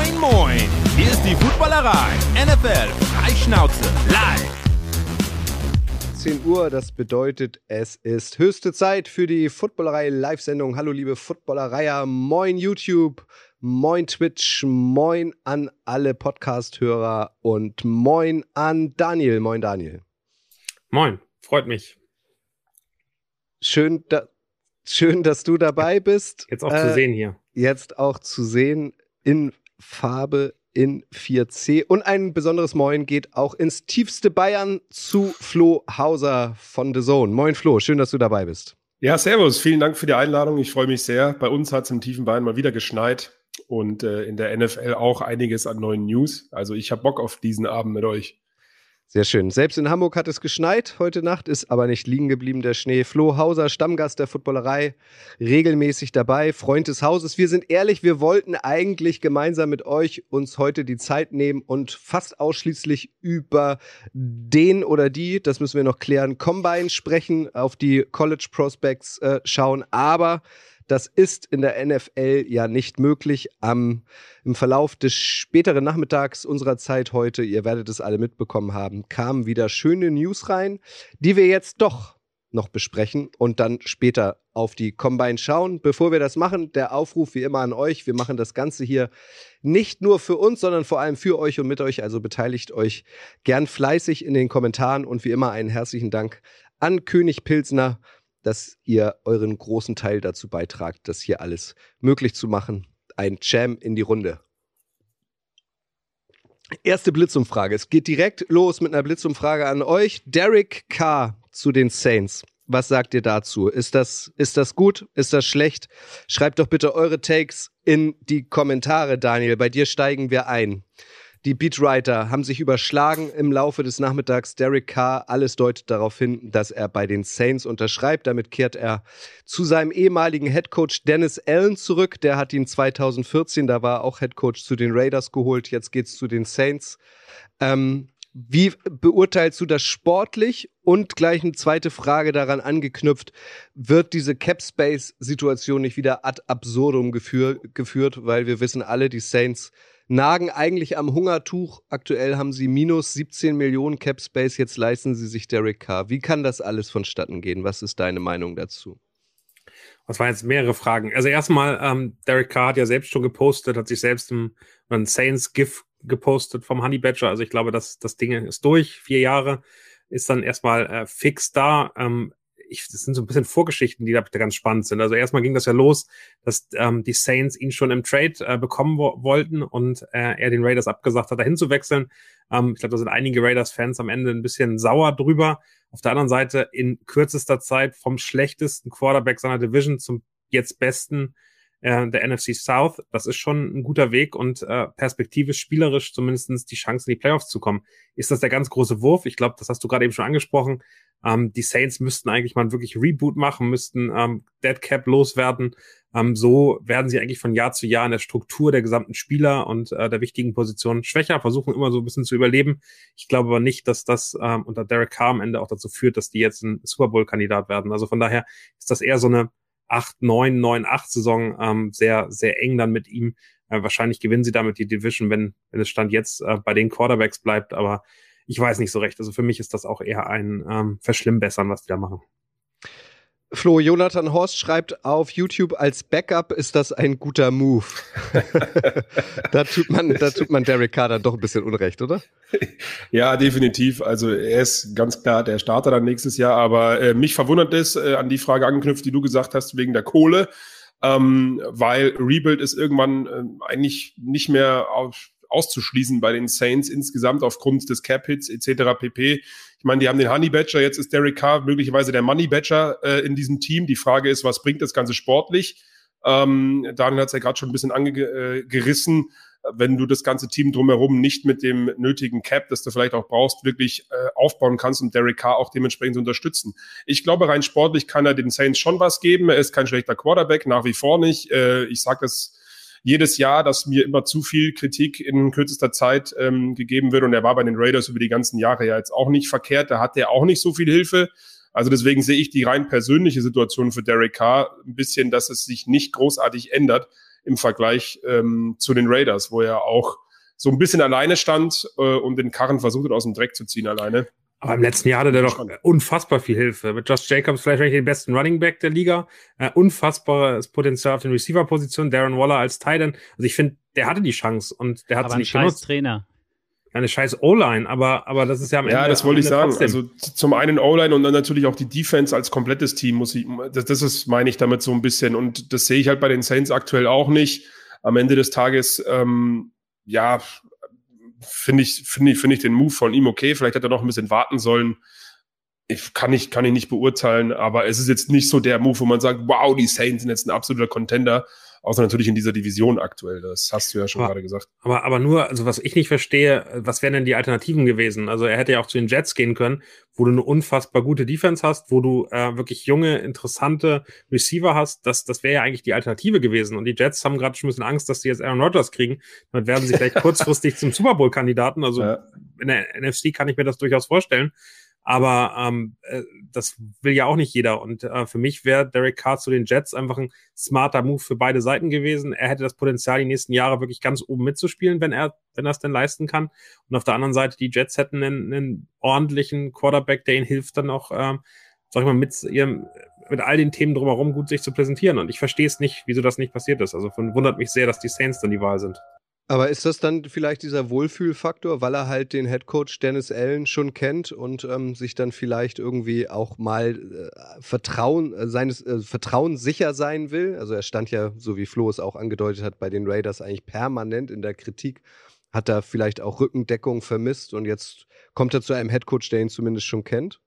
Moin, moin! Hier ist die Footballerei. NFL Freischnauze live. 10 Uhr, das bedeutet, es ist höchste Zeit für die Footballerei Live-Sendung. Hallo, liebe Footballereier. Moin, YouTube. Moin, Twitch. Moin an alle Podcast-Hörer und moin an Daniel. Moin, Daniel. Moin, freut mich. Schön, da, schön dass du dabei bist. Jetzt auch äh, zu sehen hier. Jetzt auch zu sehen in Farbe in 4C. Und ein besonderes Moin geht auch ins tiefste Bayern zu Flo Hauser von The Zone. Moin Flo, schön, dass du dabei bist. Ja, servus. Vielen Dank für die Einladung. Ich freue mich sehr. Bei uns hat es im tiefen Bayern mal wieder geschneit und äh, in der NFL auch einiges an neuen News. Also ich habe Bock auf diesen Abend mit euch. Sehr schön. Selbst in Hamburg hat es geschneit heute Nacht, ist aber nicht liegen geblieben der Schnee. Flo Hauser, Stammgast der Footballerei, regelmäßig dabei, Freund des Hauses. Wir sind ehrlich, wir wollten eigentlich gemeinsam mit euch uns heute die Zeit nehmen und fast ausschließlich über den oder die, das müssen wir noch klären, Combine sprechen, auf die College Prospects äh, schauen. Aber das ist in der NFL ja nicht möglich. Am, Im Verlauf des späteren Nachmittags unserer Zeit heute, ihr werdet es alle mitbekommen haben, kamen wieder schöne News rein, die wir jetzt doch noch besprechen und dann später auf die Combine schauen. Bevor wir das machen, der Aufruf wie immer an euch. Wir machen das Ganze hier nicht nur für uns, sondern vor allem für euch und mit euch. Also beteiligt euch gern fleißig in den Kommentaren und wie immer einen herzlichen Dank an König Pilsner dass ihr euren großen Teil dazu beitragt, das hier alles möglich zu machen. Ein Jam in die Runde. Erste Blitzumfrage. Es geht direkt los mit einer Blitzumfrage an euch. Derek Carr zu den Saints. Was sagt ihr dazu? Ist das, ist das gut? Ist das schlecht? Schreibt doch bitte eure Takes in die Kommentare, Daniel. Bei dir steigen wir ein. Die Beatwriter haben sich überschlagen im Laufe des Nachmittags. Derek Carr, alles deutet darauf hin, dass er bei den Saints unterschreibt. Damit kehrt er zu seinem ehemaligen Headcoach Dennis Allen zurück. Der hat ihn 2014, da war er auch Headcoach zu den Raiders geholt. Jetzt geht's zu den Saints. Ähm, wie beurteilst du das sportlich? Und gleich eine zweite Frage daran angeknüpft. Wird diese Cap Space Situation nicht wieder ad absurdum geführ, geführt? Weil wir wissen alle, die Saints nagen eigentlich am Hungertuch. Aktuell haben sie minus 17 Millionen Cap Space, jetzt leisten sie sich Derek Carr. Wie kann das alles vonstatten gehen? Was ist deine Meinung dazu? Das waren jetzt mehrere Fragen. Also erstmal, ähm, Derek Carr hat ja selbst schon gepostet, hat sich selbst ein Saints-GIF gepostet vom Honey Badger. Also ich glaube, das, das Ding ist durch. Vier Jahre ist dann erstmal äh, fix da. Ähm, ich, das sind so ein bisschen Vorgeschichten, die da ganz spannend sind. Also erstmal ging das ja los, dass ähm, die Saints ihn schon im Trade äh, bekommen wo wollten und äh, er den Raiders abgesagt hat, dahin zu wechseln. Ähm, ich glaube, da sind einige Raiders-Fans am Ende ein bisschen sauer drüber. Auf der anderen Seite in kürzester Zeit vom schlechtesten Quarterback seiner Division zum jetzt besten äh, der NFC South. Das ist schon ein guter Weg und äh, perspektivisch, spielerisch zumindestens die Chance in die Playoffs zu kommen. Ist das der ganz große Wurf? Ich glaube, das hast du gerade eben schon angesprochen. Ähm, die Saints müssten eigentlich mal wirklich Reboot machen, müssten ähm, Dead Cap loswerden. Ähm, so werden sie eigentlich von Jahr zu Jahr in der Struktur der gesamten Spieler und äh, der wichtigen Positionen schwächer, versuchen immer so ein bisschen zu überleben. Ich glaube aber nicht, dass das ähm, unter Derek Carr am Ende auch dazu führt, dass die jetzt ein Super Bowl-Kandidat werden. Also von daher ist das eher so eine 8, 9, 9, 8 Saison ähm, sehr, sehr eng dann mit ihm. Äh, wahrscheinlich gewinnen sie damit die Division, wenn, wenn es Stand jetzt äh, bei den Quarterbacks bleibt, aber ich weiß nicht so recht. Also für mich ist das auch eher ein ähm, Verschlimmbessern, was die da machen. Flo, Jonathan Horst schreibt auf YouTube, als Backup ist das ein guter Move. da, tut man, da tut man Derek Carr dann doch ein bisschen Unrecht, oder? Ja, definitiv. Also er ist ganz klar der Starter dann nächstes Jahr, aber äh, mich verwundert es, äh, an die Frage angeknüpft, die du gesagt hast, wegen der Kohle, ähm, weil Rebuild ist irgendwann äh, eigentlich nicht mehr auf auszuschließen bei den Saints insgesamt aufgrund des Cap-Hits etc. pp. Ich meine, die haben den Honey Badger, jetzt ist Derek Carr möglicherweise der Money Badger äh, in diesem Team. Die Frage ist, was bringt das Ganze sportlich? Ähm, Daniel hat es ja gerade schon ein bisschen angerissen. Äh, Wenn du das ganze Team drumherum nicht mit dem nötigen Cap, das du vielleicht auch brauchst, wirklich äh, aufbauen kannst und Derek Carr auch dementsprechend unterstützen. Ich glaube, rein sportlich kann er den Saints schon was geben. Er ist kein schlechter Quarterback, nach wie vor nicht. Äh, ich sage das jedes Jahr, dass mir immer zu viel Kritik in kürzester Zeit ähm, gegeben wird. Und er war bei den Raiders über die ganzen Jahre ja jetzt auch nicht verkehrt. Da hat er auch nicht so viel Hilfe. Also deswegen sehe ich die rein persönliche Situation für Derek Carr ein bisschen, dass es sich nicht großartig ändert. im Vergleich ähm, zu den Raiders, wo er auch so ein bisschen alleine stand äh, und den Karren versucht hat, aus dem Dreck zu ziehen alleine. Aber im letzten Jahr hatte der doch unfassbar viel Hilfe. Mit Josh Jacobs vielleicht den besten Running Back der Liga. Äh, unfassbares Potenzial auf den Receiver-Positionen. Darren Waller als Titan. Also ich finde, der hatte die Chance und der hat aber sie nicht genutzt. Trainer. Eine scheiß O-Line, aber, aber das ist ja am Ende. Ja, das wollte ich sagen. Trotzdem. Also zum einen O-Line und dann natürlich auch die Defense als komplettes Team muss ich, das, das ist, meine ich damit so ein bisschen. Und das sehe ich halt bei den Saints aktuell auch nicht. Am Ende des Tages, ähm, ja, finde ich, finde ich, finde ich den Move von ihm okay. Vielleicht hätte er noch ein bisschen warten sollen. Ich kann ich, kann ich nicht beurteilen, aber es ist jetzt nicht so der Move, wo man sagt, wow, die Saints sind jetzt ein absoluter Contender außer natürlich in dieser Division aktuell. Das hast du ja schon aber, gerade gesagt. Aber, aber nur, also was ich nicht verstehe, was wären denn die Alternativen gewesen? Also er hätte ja auch zu den Jets gehen können, wo du eine unfassbar gute Defense hast, wo du äh, wirklich junge, interessante Receiver hast. Das, das wäre ja eigentlich die Alternative gewesen. Und die Jets haben gerade schon ein bisschen Angst, dass sie jetzt Aaron Rodgers kriegen. Dann werden sie vielleicht kurzfristig zum Super Bowl-Kandidaten. Also ja. in der NFC kann ich mir das durchaus vorstellen. Aber ähm, äh, das will ja auch nicht jeder. Und äh, für mich wäre Derek Carr zu den Jets einfach ein smarter Move für beide Seiten gewesen. Er hätte das Potenzial, die nächsten Jahre wirklich ganz oben mitzuspielen, wenn er, wenn er es denn leisten kann. Und auf der anderen Seite, die Jets hätten einen, einen ordentlichen Quarterback, der ihnen hilft, dann auch, ähm, sag ich mal, mit ihrem mit all den Themen drumherum gut sich zu präsentieren. Und ich verstehe es nicht, wieso das nicht passiert ist. Also von, wundert mich sehr, dass die Saints dann die Wahl sind. Aber ist das dann vielleicht dieser Wohlfühlfaktor, weil er halt den Headcoach Dennis Allen schon kennt und ähm, sich dann vielleicht irgendwie auch mal äh, Vertrauen, äh, seines äh, Vertrauens sicher sein will? Also er stand ja, so wie Flo es auch angedeutet hat, bei den Raiders eigentlich permanent in der Kritik. Hat er vielleicht auch Rückendeckung vermisst und jetzt kommt er zu einem Headcoach, der ihn zumindest schon kennt?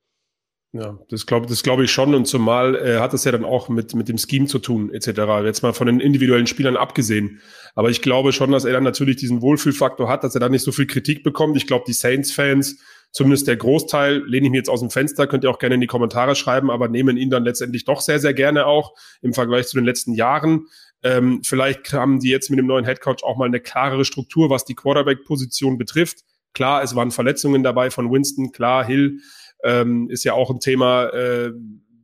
Ja, das glaube das glaub ich schon. Und zumal äh, hat das ja dann auch mit, mit dem Scheme zu tun, etc. Jetzt mal von den individuellen Spielern abgesehen. Aber ich glaube schon, dass er dann natürlich diesen Wohlfühlfaktor hat, dass er da nicht so viel Kritik bekommt. Ich glaube, die Saints-Fans, zumindest der Großteil, lehne ich mir jetzt aus dem Fenster, könnt ihr auch gerne in die Kommentare schreiben, aber nehmen ihn dann letztendlich doch sehr, sehr gerne auch im Vergleich zu den letzten Jahren. Ähm, vielleicht haben die jetzt mit dem neuen Headcoach auch mal eine klarere Struktur, was die Quarterback-Position betrifft. Klar, es waren Verletzungen dabei von Winston, klar, Hill ähm, ist ja auch ein Thema, äh,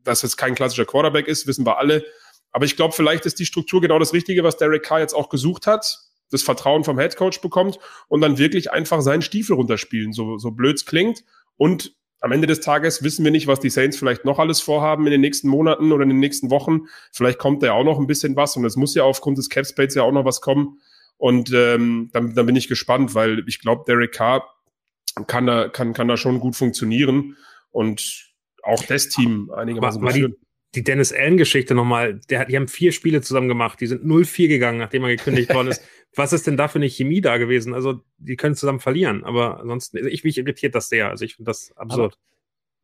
dass es kein klassischer Quarterback ist, wissen wir alle. Aber ich glaube, vielleicht ist die Struktur genau das Richtige, was Derek Carr jetzt auch gesucht hat, das Vertrauen vom Headcoach bekommt und dann wirklich einfach seinen Stiefel runterspielen, so, so blöds klingt. Und am Ende des Tages wissen wir nicht, was die Saints vielleicht noch alles vorhaben in den nächsten Monaten oder in den nächsten Wochen. Vielleicht kommt da ja auch noch ein bisschen was und es muss ja aufgrund des Cap Space ja auch noch was kommen. Und ähm, dann, dann bin ich gespannt, weil ich glaube, Derek Carr kann da, kann, kann da schon gut funktionieren und auch das Team einigermaßen gut die, die Dennis Allen-Geschichte nochmal, der, die haben vier Spiele zusammen gemacht, die sind 0-4 gegangen, nachdem er gekündigt worden ist. Was ist denn da für eine Chemie da gewesen? Also, die können zusammen verlieren, aber ansonsten, also ich mich irritiert das sehr. Also, ich finde das absurd. Aber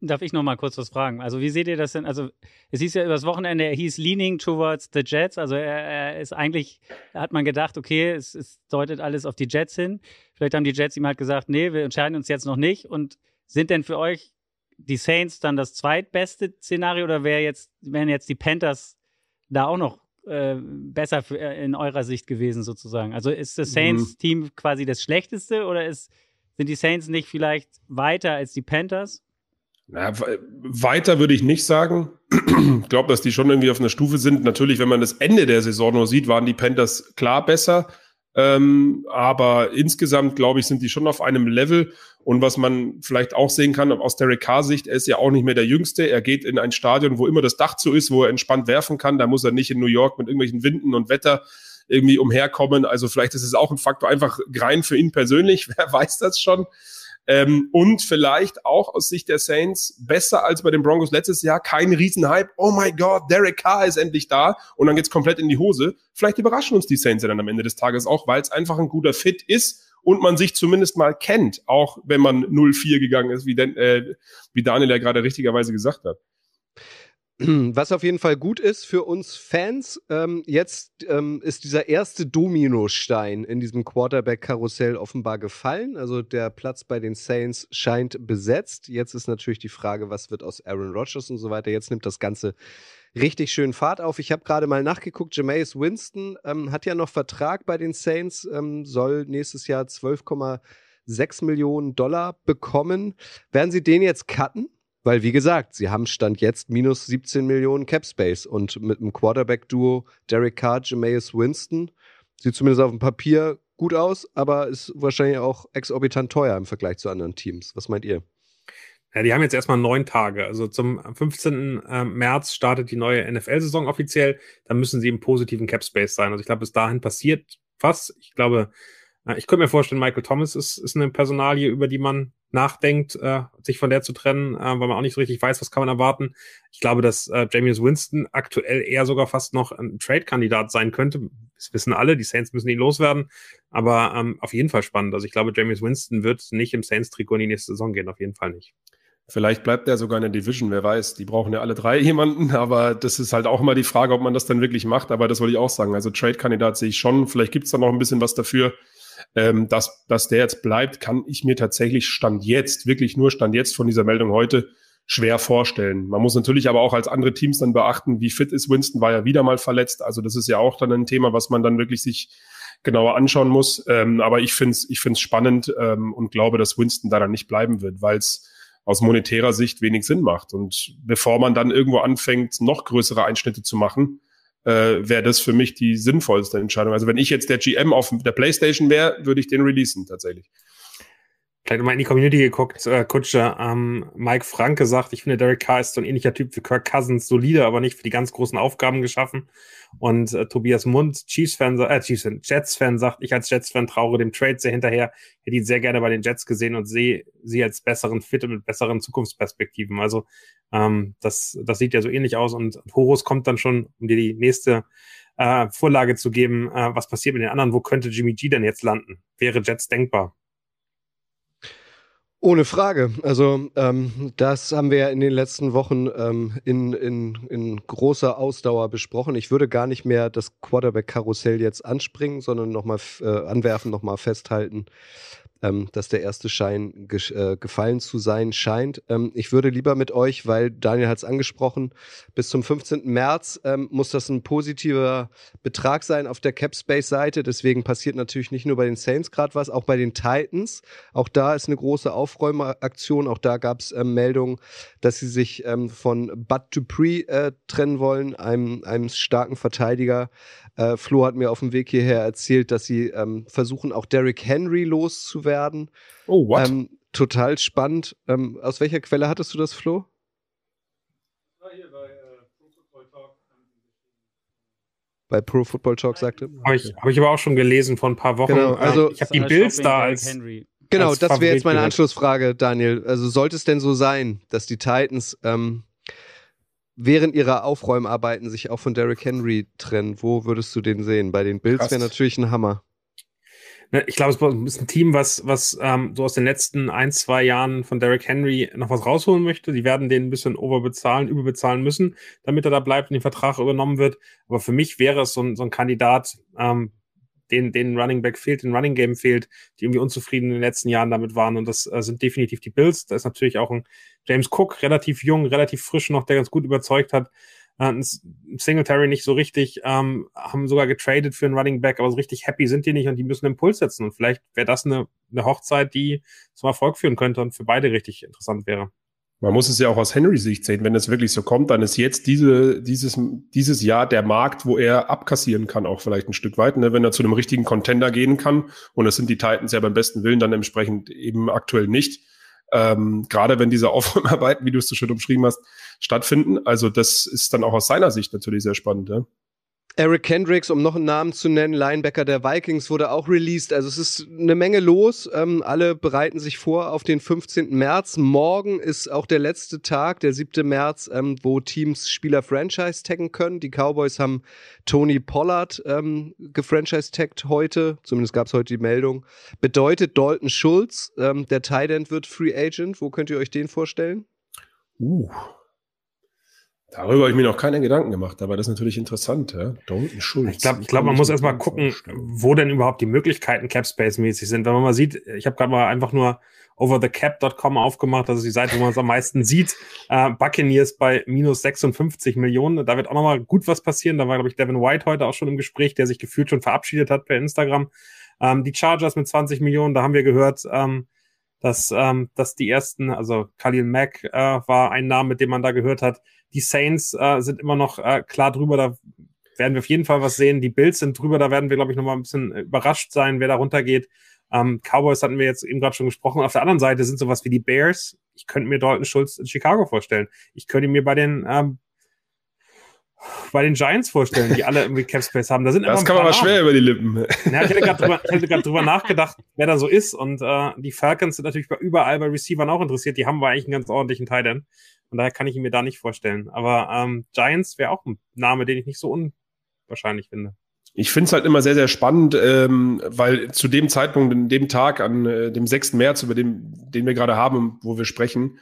Darf ich noch mal kurz was fragen? Also, wie seht ihr das denn? Also, es hieß ja übers Wochenende, er hieß leaning towards the Jets. Also, er, er ist eigentlich, da hat man gedacht, okay, es, es, deutet alles auf die Jets hin. Vielleicht haben die Jets ihm halt gesagt, nee, wir entscheiden uns jetzt noch nicht. Und sind denn für euch die Saints dann das zweitbeste Szenario oder wäre jetzt, wären jetzt die Panthers da auch noch äh, besser für, äh, in eurer Sicht gewesen, sozusagen? Also, ist das mhm. Saints-Team quasi das schlechteste oder ist, sind die Saints nicht vielleicht weiter als die Panthers? Na, weiter würde ich nicht sagen. ich glaube, dass die schon irgendwie auf einer Stufe sind. Natürlich, wenn man das Ende der Saison nur sieht, waren die Panthers klar besser. Ähm, aber insgesamt, glaube ich, sind die schon auf einem Level. Und was man vielleicht auch sehen kann aus Derek Carr-Sicht, er ist ja auch nicht mehr der Jüngste. Er geht in ein Stadion, wo immer das Dach zu ist, wo er entspannt werfen kann. Da muss er nicht in New York mit irgendwelchen Winden und Wetter irgendwie umherkommen. Also vielleicht ist es auch ein Faktor einfach rein für ihn persönlich. Wer weiß das schon? Ähm, und vielleicht auch aus Sicht der Saints besser als bei den Broncos letztes Jahr. Kein Riesenhype. Oh my God, Derek Carr ist endlich da. Und dann geht's komplett in die Hose. Vielleicht überraschen uns die Saints ja dann am Ende des Tages auch, weil es einfach ein guter Fit ist und man sich zumindest mal kennt, auch wenn man 0-4 gegangen ist, wie, denn, äh, wie Daniel ja gerade richtigerweise gesagt hat. Was auf jeden Fall gut ist für uns Fans, ähm, jetzt ähm, ist dieser erste Dominostein in diesem Quarterback-Karussell offenbar gefallen. Also der Platz bei den Saints scheint besetzt. Jetzt ist natürlich die Frage, was wird aus Aaron Rodgers und so weiter. Jetzt nimmt das Ganze richtig schön Fahrt auf. Ich habe gerade mal nachgeguckt, Jameis Winston ähm, hat ja noch Vertrag bei den Saints, ähm, soll nächstes Jahr 12,6 Millionen Dollar bekommen. Werden sie den jetzt cutten? Weil, wie gesagt, sie haben Stand jetzt minus 17 Millionen Cap Space und mit einem Quarterback-Duo Derek Carr, Jameis Winston sieht zumindest auf dem Papier gut aus, aber ist wahrscheinlich auch exorbitant teuer im Vergleich zu anderen Teams. Was meint ihr? Ja, die haben jetzt erstmal neun Tage. Also zum 15. Ähm, März startet die neue NFL-Saison offiziell. Da müssen sie im positiven Cap Space sein. Also ich glaube, bis dahin passiert was. Ich glaube, äh, ich könnte mir vorstellen, Michael Thomas ist, ist eine Personalie, über die man nachdenkt, äh, sich von der zu trennen, äh, weil man auch nicht so richtig weiß, was kann man erwarten. Ich glaube, dass äh, Jameis Winston aktuell eher sogar fast noch ein Trade-Kandidat sein könnte. Das wissen alle, die Saints müssen ihn loswerden, aber ähm, auf jeden Fall spannend. Also ich glaube, Jameis Winston wird nicht im Saints-Trikot in die nächste Saison gehen, auf jeden Fall nicht. Vielleicht bleibt er sogar in der Division, wer weiß. Die brauchen ja alle drei jemanden, aber das ist halt auch immer die Frage, ob man das dann wirklich macht. Aber das wollte ich auch sagen. Also Trade-Kandidat sehe ich schon. Vielleicht gibt es da noch ein bisschen was dafür. Ähm, dass, dass der jetzt bleibt, kann ich mir tatsächlich Stand jetzt, wirklich nur Stand jetzt von dieser Meldung heute, schwer vorstellen. Man muss natürlich aber auch als andere Teams dann beachten, wie fit ist Winston, war ja wieder mal verletzt. Also das ist ja auch dann ein Thema, was man dann wirklich sich genauer anschauen muss. Ähm, aber ich finde es ich find's spannend ähm, und glaube, dass Winston da dann nicht bleiben wird, weil es aus monetärer Sicht wenig Sinn macht. Und bevor man dann irgendwo anfängt, noch größere Einschnitte zu machen, äh, wäre das für mich die sinnvollste Entscheidung. Also wenn ich jetzt der GM auf der PlayStation wäre, würde ich den releasen tatsächlich vielleicht mal in die Community geguckt, äh, Kutscher. Ähm, Mike Franke sagt, ich finde, Derek Carr ist so ein ähnlicher Typ wie Kirk Cousins, solide, aber nicht für die ganz großen Aufgaben geschaffen. Und äh, Tobias Mund, Chiefs-Fan, äh, Chiefs Jets-Fan, sagt, ich als Jets-Fan traure dem Trade sehr hinterher. Hätte ihn sehr gerne bei den Jets gesehen und sehe sie als besseren Fit und mit besseren Zukunftsperspektiven. Also ähm, das, das sieht ja so ähnlich aus. Und Horus kommt dann schon, um dir die nächste äh, Vorlage zu geben, äh, was passiert mit den anderen, wo könnte Jimmy G denn jetzt landen? Wäre Jets denkbar? Ohne Frage. Also ähm, das haben wir ja in den letzten Wochen ähm, in, in, in großer Ausdauer besprochen. Ich würde gar nicht mehr das Quarterback-Karussell jetzt anspringen, sondern nochmal äh, anwerfen, nochmal festhalten ähm, dass der erste Schein ge äh, gefallen zu sein scheint. Ähm, ich würde lieber mit euch, weil Daniel hat es angesprochen, bis zum 15. März ähm, muss das ein positiver Betrag sein auf der Capspace-Seite. Deswegen passiert natürlich nicht nur bei den Saints gerade was, auch bei den Titans. Auch da ist eine große Aufräumeraktion. Auch da gab es ähm, Meldungen, dass sie sich ähm, von Bud Dupree äh, trennen wollen, einem, einem starken Verteidiger. Äh, Flo hat mir auf dem Weg hierher erzählt, dass sie ähm, versuchen, auch Derrick Henry loszuwerden. Oh, what? Ähm, total spannend. Ähm, aus welcher Quelle hattest du das, Flo? Hier bei äh, Pro Football Talk. Bei Pro Football Talk sagte. Habe ich, hab ich aber auch schon gelesen vor ein paar Wochen. Genau, also ich habe die Bills da als. Henry. Genau, als das wäre jetzt meine Anschlussfrage, Daniel. Also sollte es denn so sein, dass die Titans ähm, während ihrer Aufräumarbeiten sich auch von Derrick Henry trennen, wo würdest du den sehen? Bei den Bills wäre natürlich ein Hammer. Ne, ich glaube, es ist ein Team, was, was ähm, so aus den letzten ein, zwei Jahren von Derrick Henry noch was rausholen möchte. Die werden den ein bisschen overbezahlen, überbezahlen müssen, damit er da bleibt und den Vertrag übernommen wird. Aber für mich wäre es so ein, so ein Kandidat, ähm, den, den Running Back fehlt, den Running Game fehlt, die irgendwie unzufrieden in den letzten Jahren damit waren. Und das äh, sind definitiv die Bills. Da ist natürlich auch ein James Cook, relativ jung, relativ frisch noch, der ganz gut überzeugt hat. Äh, Singletary nicht so richtig, ähm, haben sogar getradet für einen Running Back, aber so richtig happy sind die nicht und die müssen einen Impuls setzen. Und vielleicht wäre das eine, eine Hochzeit, die zum Erfolg führen könnte und für beide richtig interessant wäre. Man muss es ja auch aus Henrys Sicht sehen. Wenn es wirklich so kommt, dann ist jetzt diese, dieses, dieses Jahr der Markt, wo er abkassieren kann, auch vielleicht ein Stück weit, ne? wenn er zu einem richtigen Contender gehen kann. Und das sind die Titans ja beim besten Willen dann entsprechend eben aktuell nicht. Ähm, gerade wenn diese Aufräumarbeiten, wie du es so schön umschrieben hast, stattfinden. Also das ist dann auch aus seiner Sicht natürlich sehr spannend. Ja? Eric Kendricks, um noch einen Namen zu nennen, Linebacker der Vikings, wurde auch released. Also es ist eine Menge los. Ähm, alle bereiten sich vor auf den 15. März. Morgen ist auch der letzte Tag, der 7. März, ähm, wo Teams Spieler Franchise taggen können. Die Cowboys haben Tony Pollard ähm, gefranchise-taggt heute. Zumindest gab es heute die Meldung. Bedeutet Dalton Schulz, ähm, der Tight End wird Free Agent. Wo könnt ihr euch den vorstellen? Uh, Darüber habe ich mir noch keine Gedanken gemacht, aber das ist natürlich interessant, ja. Dalton Schulz. Ich glaube, glaub, man muss erstmal gucken, wo denn überhaupt die Möglichkeiten Capspace-mäßig sind. Wenn man mal sieht, ich habe gerade mal einfach nur overthecap.com aufgemacht, das ist die Seite, wo man es am meisten sieht. Äh, Buccaneers bei minus 56 Millionen. Da wird auch nochmal gut was passieren. Da war, glaube ich, Devin White heute auch schon im Gespräch, der sich gefühlt schon verabschiedet hat per Instagram. Ähm, die Chargers mit 20 Millionen, da haben wir gehört, ähm, dass, ähm, dass die ersten, also Khalil Mack äh, war ein Name, mit dem man da gehört hat. Die Saints äh, sind immer noch äh, klar drüber, da werden wir auf jeden Fall was sehen. Die Bills sind drüber, da werden wir, glaube ich, nochmal ein bisschen überrascht sein, wer da runtergeht. Ähm, Cowboys hatten wir jetzt eben gerade schon gesprochen. Auf der anderen Seite sind sowas wie die Bears. Ich könnte mir Dalton Schulz in Chicago vorstellen. Ich könnte mir bei den ähm, bei den Giants vorstellen, die alle irgendwie Cap Space haben. Da sind das kann man aber schwer über die Lippen. Ja, ich hätte gerade drüber, drüber, drüber nachgedacht, wer da so ist. Und äh, die Falcons sind natürlich bei überall bei Receivern auch interessiert. Die haben wir eigentlich einen ganz ordentlichen Tight End. Und daher kann ich ihn mir da nicht vorstellen. Aber ähm, Giants wäre auch ein Name, den ich nicht so unwahrscheinlich finde. Ich finde es halt immer sehr, sehr spannend, ähm, weil zu dem Zeitpunkt, in dem Tag, an äh, dem 6. März, über dem, den wir gerade haben, wo wir sprechen,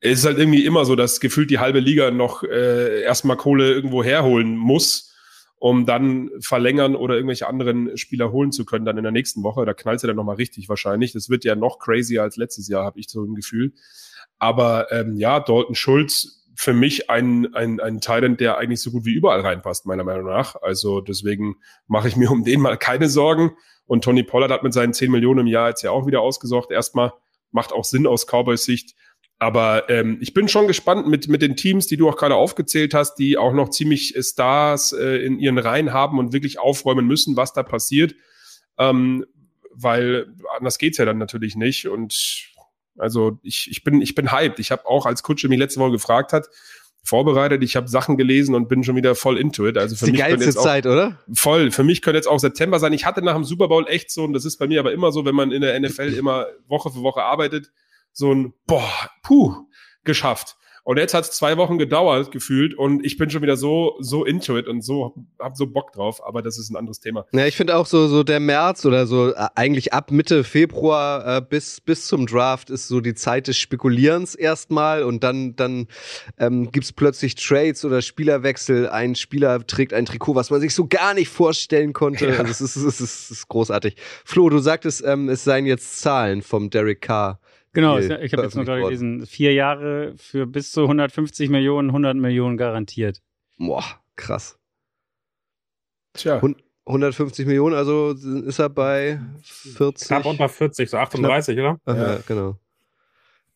es ist halt irgendwie immer so, dass gefühlt die halbe Liga noch äh, erstmal Kohle irgendwo herholen muss, um dann verlängern oder irgendwelche anderen Spieler holen zu können, dann in der nächsten Woche. Da knallt ja dann nochmal richtig wahrscheinlich. Das wird ja noch crazier als letztes Jahr, habe ich so ein Gefühl. Aber ähm, ja, Dalton Schulz für mich ein, ein, ein Talent, der eigentlich so gut wie überall reinpasst, meiner Meinung nach. Also deswegen mache ich mir um den mal keine Sorgen. Und Tony Pollard hat mit seinen 10 Millionen im Jahr jetzt ja auch wieder ausgesorgt. Erstmal macht auch Sinn aus Cowboys Sicht. Aber ähm, ich bin schon gespannt mit, mit den Teams, die du auch gerade aufgezählt hast, die auch noch ziemlich Stars äh, in ihren Reihen haben und wirklich aufräumen müssen, was da passiert. Ähm, weil anders geht's ja dann natürlich nicht. Und also ich, ich bin, ich bin hyped. Ich habe auch, als Kutsche mich letzte Woche gefragt hat, vorbereitet. Ich habe Sachen gelesen und bin schon wieder voll into it. Also für die mich geilste Zeit, auch, oder? Voll. Für mich könnte jetzt auch September sein. Ich hatte nach dem Super Bowl echt so, und das ist bei mir aber immer so, wenn man in der NFL immer Woche für Woche arbeitet, so ein, boah, puh, geschafft. Und jetzt hat es zwei Wochen gedauert, gefühlt, und ich bin schon wieder so, so into it und so, hab so Bock drauf, aber das ist ein anderes Thema. Ja, ich finde auch so, so der März oder so, äh, eigentlich ab Mitte Februar äh, bis, bis zum Draft ist so die Zeit des Spekulierens erstmal und dann, dann ähm, gibt plötzlich Trades oder Spielerwechsel. Ein Spieler trägt ein Trikot, was man sich so gar nicht vorstellen konnte. Ja. Also es, ist, es, ist, es ist großartig. Flo, du sagtest, ähm, es seien jetzt Zahlen vom Derek Carr. Genau, ich habe jetzt nur gerade gelesen, vier Jahre für bis zu 150 Millionen, 100 Millionen garantiert. Boah, krass. Tja. 150 Millionen, also ist er bei 40. Knapp unter 40, so 38, Knapp, oder? Ja. ja, genau.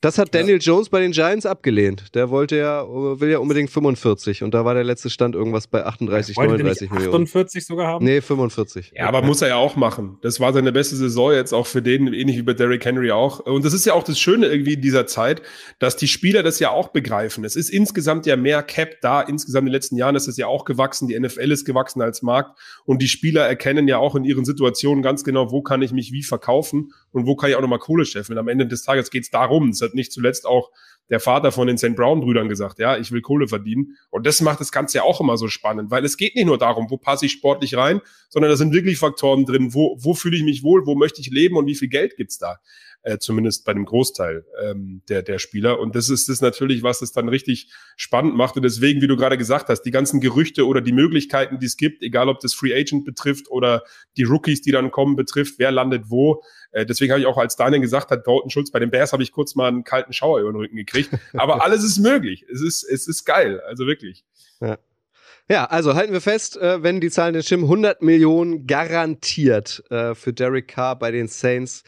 Das hat Daniel ja. Jones bei den Giants abgelehnt. Der wollte ja, will ja unbedingt 45 und da war der letzte Stand irgendwas bei 38, 39 Millionen. 48 sogar haben? Nee, 45. Ja, aber muss er ja auch machen. Das war seine beste Saison jetzt auch für den, ähnlich wie bei Derrick Henry auch. Und das ist ja auch das Schöne irgendwie in dieser Zeit, dass die Spieler das ja auch begreifen. Es ist insgesamt ja mehr Cap da. Insgesamt in den letzten Jahren ist es ja auch gewachsen. Die NFL ist gewachsen als Markt und die Spieler erkennen ja auch in ihren Situationen ganz genau, wo kann ich mich wie verkaufen und wo kann ich auch nochmal Kohle scheffeln. Am Ende des Tages geht es darum. Es hat nicht zuletzt auch der Vater von den St. Brown-Brüdern gesagt, ja, ich will Kohle verdienen. Und das macht das Ganze ja auch immer so spannend, weil es geht nicht nur darum, wo passe ich sportlich rein, sondern da sind wirklich Faktoren drin, wo, wo fühle ich mich wohl, wo möchte ich leben und wie viel Geld gibt's da äh, zumindest bei dem Großteil ähm, der, der Spieler. Und das ist das natürlich, was es dann richtig spannend macht. Und deswegen, wie du gerade gesagt hast, die ganzen Gerüchte oder die Möglichkeiten, die es gibt, egal ob das Free Agent betrifft oder die Rookies, die dann kommen, betrifft, wer landet wo. Äh, deswegen habe ich auch, als Daniel gesagt hat, Dalton Schulz bei den Bears, habe ich kurz mal einen kalten Schauer über den Rücken gekriegt. Aber alles ist möglich. Es ist, es ist geil. Also wirklich. Ja. Ja, also halten wir fest, äh, wenn die Zahlen jetzt stimmen, 100 Millionen garantiert äh, für Derek Carr bei den Saints.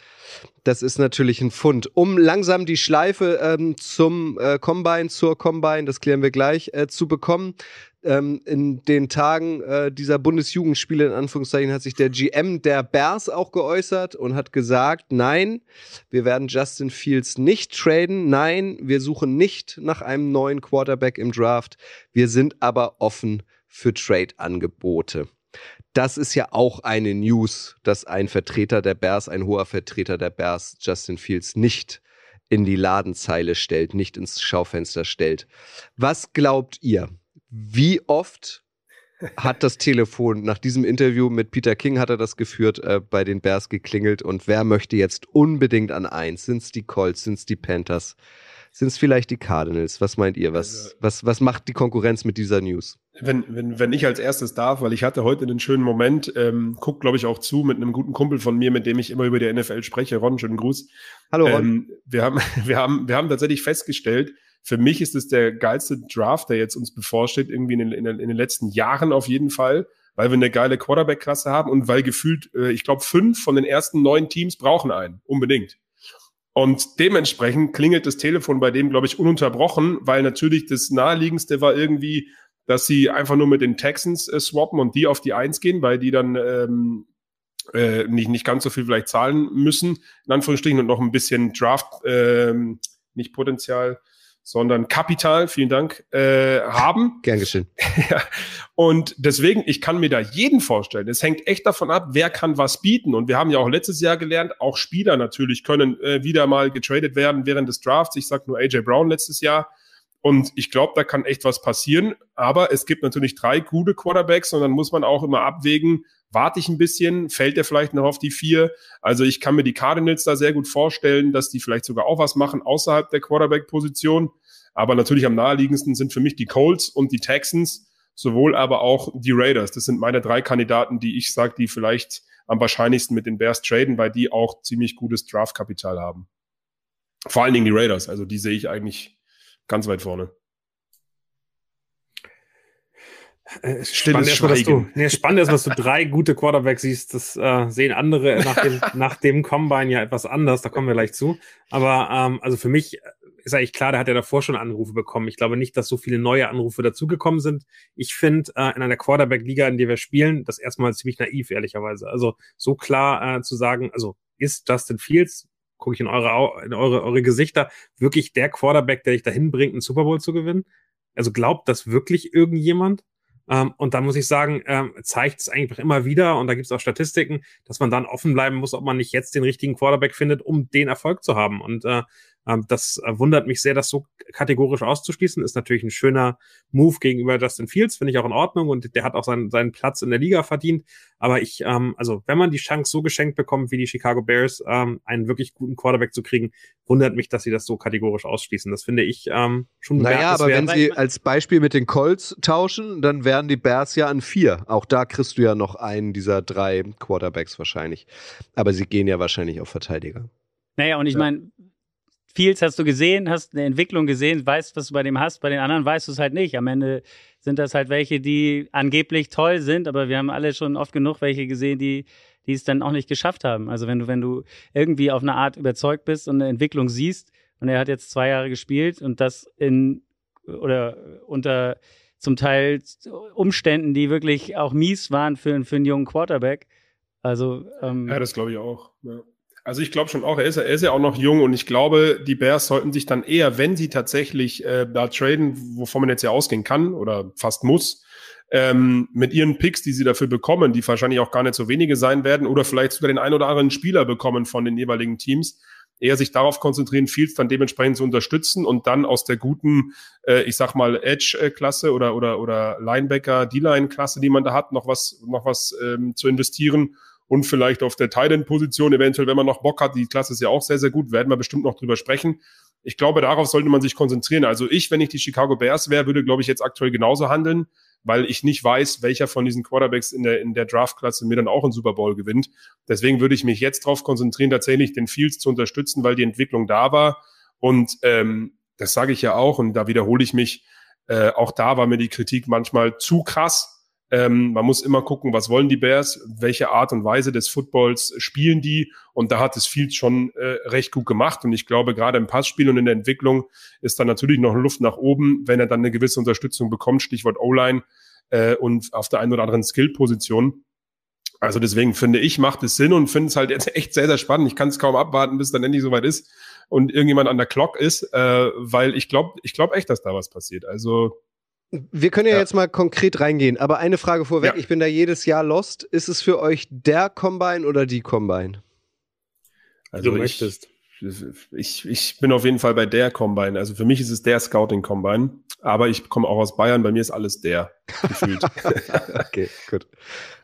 Das ist natürlich ein Fund. Um langsam die Schleife ähm, zum äh, Combine, zur Combine, das klären wir gleich, äh, zu bekommen. Ähm, in den Tagen äh, dieser Bundesjugendspiele, in Anführungszeichen, hat sich der GM der Bears auch geäußert und hat gesagt, nein, wir werden Justin Fields nicht traden. Nein, wir suchen nicht nach einem neuen Quarterback im Draft. Wir sind aber offen für Trade-Angebote. Das ist ja auch eine News, dass ein Vertreter der Bears, ein hoher Vertreter der Bears, Justin Fields nicht in die Ladenzeile stellt, nicht ins Schaufenster stellt. Was glaubt ihr? Wie oft hat das Telefon nach diesem Interview mit Peter King hat er das geführt äh, bei den Bears geklingelt und wer möchte jetzt unbedingt an eins? Sind es die Colts, sind es die Panthers? Sind es vielleicht die Cardinals? Was meint ihr? Was, also, was, was macht die Konkurrenz mit dieser News? Wenn, wenn, wenn ich als erstes darf, weil ich hatte heute einen schönen Moment, ähm, guck, glaube ich, auch zu mit einem guten Kumpel von mir, mit dem ich immer über die NFL spreche. Ron, schönen Gruß. Hallo Ron. Ähm, wir, haben, wir, haben, wir haben tatsächlich festgestellt, für mich ist es der geilste Draft, der jetzt uns bevorsteht, irgendwie in den, in den, in den letzten Jahren auf jeden Fall, weil wir eine geile Quarterback-Klasse haben und weil gefühlt, äh, ich glaube, fünf von den ersten neun Teams brauchen einen, unbedingt. Und dementsprechend klingelt das Telefon bei dem, glaube ich, ununterbrochen, weil natürlich das naheliegendste war irgendwie, dass sie einfach nur mit den Texans äh, swappen und die auf die Eins gehen, weil die dann ähm, äh, nicht, nicht ganz so viel vielleicht zahlen müssen, in Anführungsstrichen, und noch ein bisschen Draft, ähm, nicht Potenzial, sondern Kapital, vielen Dank, äh, haben. Gern geschehen. ja. Und deswegen, ich kann mir da jeden vorstellen. Es hängt echt davon ab, wer kann was bieten. Und wir haben ja auch letztes Jahr gelernt, auch Spieler natürlich können äh, wieder mal getradet werden während des Drafts. Ich sag nur AJ Brown letztes Jahr. Und ich glaube, da kann echt was passieren. Aber es gibt natürlich drei gute Quarterbacks und dann muss man auch immer abwägen, warte ich ein bisschen, fällt er vielleicht noch auf die vier. Also ich kann mir die Cardinals da sehr gut vorstellen, dass die vielleicht sogar auch was machen außerhalb der Quarterback-Position. Aber natürlich am naheliegendsten sind für mich die Colts und die Texans, sowohl aber auch die Raiders. Das sind meine drei Kandidaten, die ich sage, die vielleicht am wahrscheinlichsten mit den Bears traden, weil die auch ziemlich gutes Draftkapital haben. Vor allen Dingen die Raiders, also die sehe ich eigentlich ganz weit vorne. Äh, spannend ist, dass du, spannend ist, dass du drei gute Quarterbacks siehst. Das äh, sehen andere nach dem, nach dem Combine ja etwas anders. Da kommen wir gleich zu. Aber ähm, also für mich ist eigentlich klar, der hat ja davor schon Anrufe bekommen. Ich glaube nicht, dass so viele neue Anrufe dazugekommen sind. Ich finde äh, in einer Quarterback-Liga, in der wir spielen, das erstmal ziemlich naiv, ehrlicherweise. Also so klar äh, zu sagen, also ist Justin Fields, gucke ich in eure, in eure, eure Gesichter, wirklich der Quarterback, der dich dahin bringt, einen Super Bowl zu gewinnen? Also glaubt das wirklich irgendjemand? Ähm, und da muss ich sagen, ähm, zeigt es eigentlich immer wieder, und da gibt es auch Statistiken, dass man dann offen bleiben muss, ob man nicht jetzt den richtigen Quarterback findet, um den Erfolg zu haben. Und äh, das äh, wundert mich sehr, das so kategorisch auszuschließen. Ist natürlich ein schöner Move gegenüber Justin Fields, finde ich auch in Ordnung und der hat auch seinen, seinen Platz in der Liga verdient. Aber ich, ähm, also wenn man die Chance so geschenkt bekommt wie die Chicago Bears, ähm, einen wirklich guten Quarterback zu kriegen, wundert mich, dass sie das so kategorisch ausschließen. Das finde ich ähm, schon Naja, aber wenn sie als Beispiel mit den Colts tauschen, dann wären die Bears ja an vier. Auch da kriegst du ja noch einen dieser drei Quarterbacks wahrscheinlich. Aber sie gehen ja wahrscheinlich auf Verteidiger. Naja, und ich ja. meine, Fields hast du gesehen, hast eine Entwicklung gesehen, weißt, was du bei dem hast, bei den anderen weißt du es halt nicht. Am Ende sind das halt welche, die angeblich toll sind, aber wir haben alle schon oft genug welche gesehen, die, die es dann auch nicht geschafft haben. Also wenn du, wenn du irgendwie auf eine Art überzeugt bist und eine Entwicklung siehst, und er hat jetzt zwei Jahre gespielt und das in oder unter zum Teil Umständen, die wirklich auch mies waren für, für einen jungen Quarterback. Also ähm, ja, das glaube ich auch. Ja. Also ich glaube schon auch, er ist, er ist ja auch noch jung und ich glaube, die Bears sollten sich dann eher, wenn sie tatsächlich äh, da traden, wovon man jetzt ja ausgehen kann oder fast muss, ähm, mit ihren Picks, die sie dafür bekommen, die wahrscheinlich auch gar nicht so wenige sein werden, oder vielleicht sogar den ein oder anderen Spieler bekommen von den jeweiligen Teams, eher sich darauf konzentrieren, Fields dann dementsprechend zu unterstützen und dann aus der guten, äh, ich sag mal, Edge-Klasse oder, oder, oder Linebacker, D-Line-Klasse, die man da hat, noch was, noch was ähm, zu investieren und vielleicht auf der Titan-Position, eventuell, wenn man noch Bock hat, die Klasse ist ja auch sehr, sehr gut, werden wir bestimmt noch drüber sprechen. Ich glaube, darauf sollte man sich konzentrieren. Also ich, wenn ich die Chicago Bears wäre, würde, glaube ich, jetzt aktuell genauso handeln, weil ich nicht weiß, welcher von diesen Quarterbacks in der, in der Draft-Klasse mir dann auch einen Super Bowl gewinnt. Deswegen würde ich mich jetzt darauf konzentrieren, tatsächlich den Fields zu unterstützen, weil die Entwicklung da war. Und ähm, das sage ich ja auch, und da wiederhole ich mich, äh, auch da war mir die Kritik manchmal zu krass ähm, man muss immer gucken, was wollen die Bears, welche Art und Weise des Footballs spielen die. Und da hat es Fields schon äh, recht gut gemacht. Und ich glaube, gerade im Passspiel und in der Entwicklung ist da natürlich noch Luft nach oben, wenn er dann eine gewisse Unterstützung bekommt, Stichwort O-Line äh, und auf der einen oder anderen Skill-Position. Also deswegen finde ich, macht es Sinn und finde es halt jetzt echt sehr, sehr spannend. Ich kann es kaum abwarten, bis dann endlich soweit ist und irgendjemand an der Clock ist, äh, weil ich glaube, ich glaube echt, dass da was passiert. Also wir können ja, ja, jetzt mal konkret reingehen, aber eine Frage vorweg, ja. ich bin da jedes Jahr lost. Ist es für euch der Combine oder die Combine? Also du möchtest. Ich, ich bin auf jeden Fall bei der Combine. Also für mich ist es der Scouting Combine, aber ich komme auch aus Bayern, bei mir ist alles der gefühlt. okay, gut.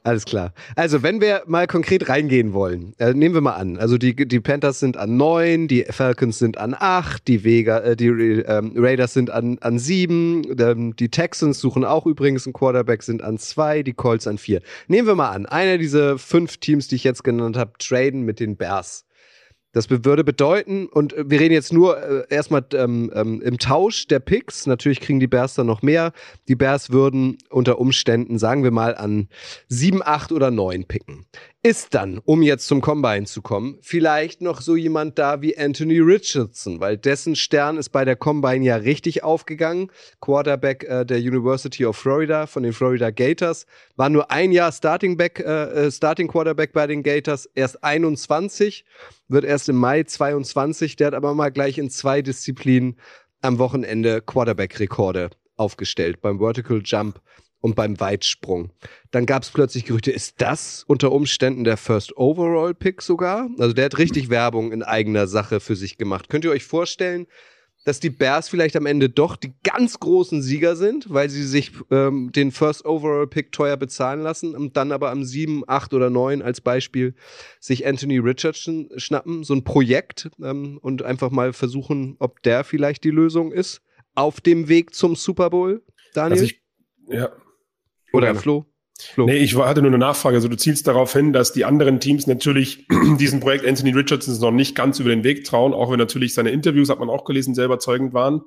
Alles klar. Also, wenn wir mal konkret reingehen wollen, äh, nehmen wir mal an. Also, die, die Panthers sind an neun, die Falcons sind an acht, die Vega, äh, die ähm, Raiders sind an, an sieben, ähm, die Texans suchen auch übrigens einen Quarterback, sind an zwei, die Colts an vier. Nehmen wir mal an, einer dieser fünf Teams, die ich jetzt genannt habe, traden mit den Bears. Das würde bedeuten, und wir reden jetzt nur äh, erstmal ähm, ähm, im Tausch der Picks. Natürlich kriegen die Bears dann noch mehr. Die Bears würden unter Umständen, sagen wir mal, an sieben, acht oder neun picken. Ist dann, um jetzt zum Combine zu kommen, vielleicht noch so jemand da wie Anthony Richardson, weil dessen Stern ist bei der Combine ja richtig aufgegangen. Quarterback äh, der University of Florida von den Florida Gators. War nur ein Jahr Starting, Back, äh, äh Starting Quarterback bei den Gators, erst 21 wird erst im Mai 22. Der hat aber mal gleich in zwei Disziplinen am Wochenende Quarterback-Rekorde aufgestellt. Beim Vertical Jump und beim Weitsprung. Dann gab es plötzlich Gerüchte, ist das unter Umständen der First Overall Pick sogar? Also der hat richtig Werbung in eigener Sache für sich gemacht. Könnt ihr euch vorstellen, dass die Bears vielleicht am Ende doch die ganz großen Sieger sind, weil sie sich ähm, den First Overall Pick teuer bezahlen lassen und dann aber am 7, 8 oder 9 als Beispiel sich Anthony Richardson schnappen, so ein Projekt ähm, und einfach mal versuchen, ob der vielleicht die Lösung ist auf dem Weg zum Super Bowl, Daniel? Also ich, ja. Oder Flo? Flo. Nee, ich hatte nur eine Nachfrage. Also du zielst darauf hin, dass die anderen Teams natürlich diesem Projekt Anthony Richardson noch nicht ganz über den Weg trauen, auch wenn natürlich seine Interviews, hat man auch gelesen, sehr überzeugend waren.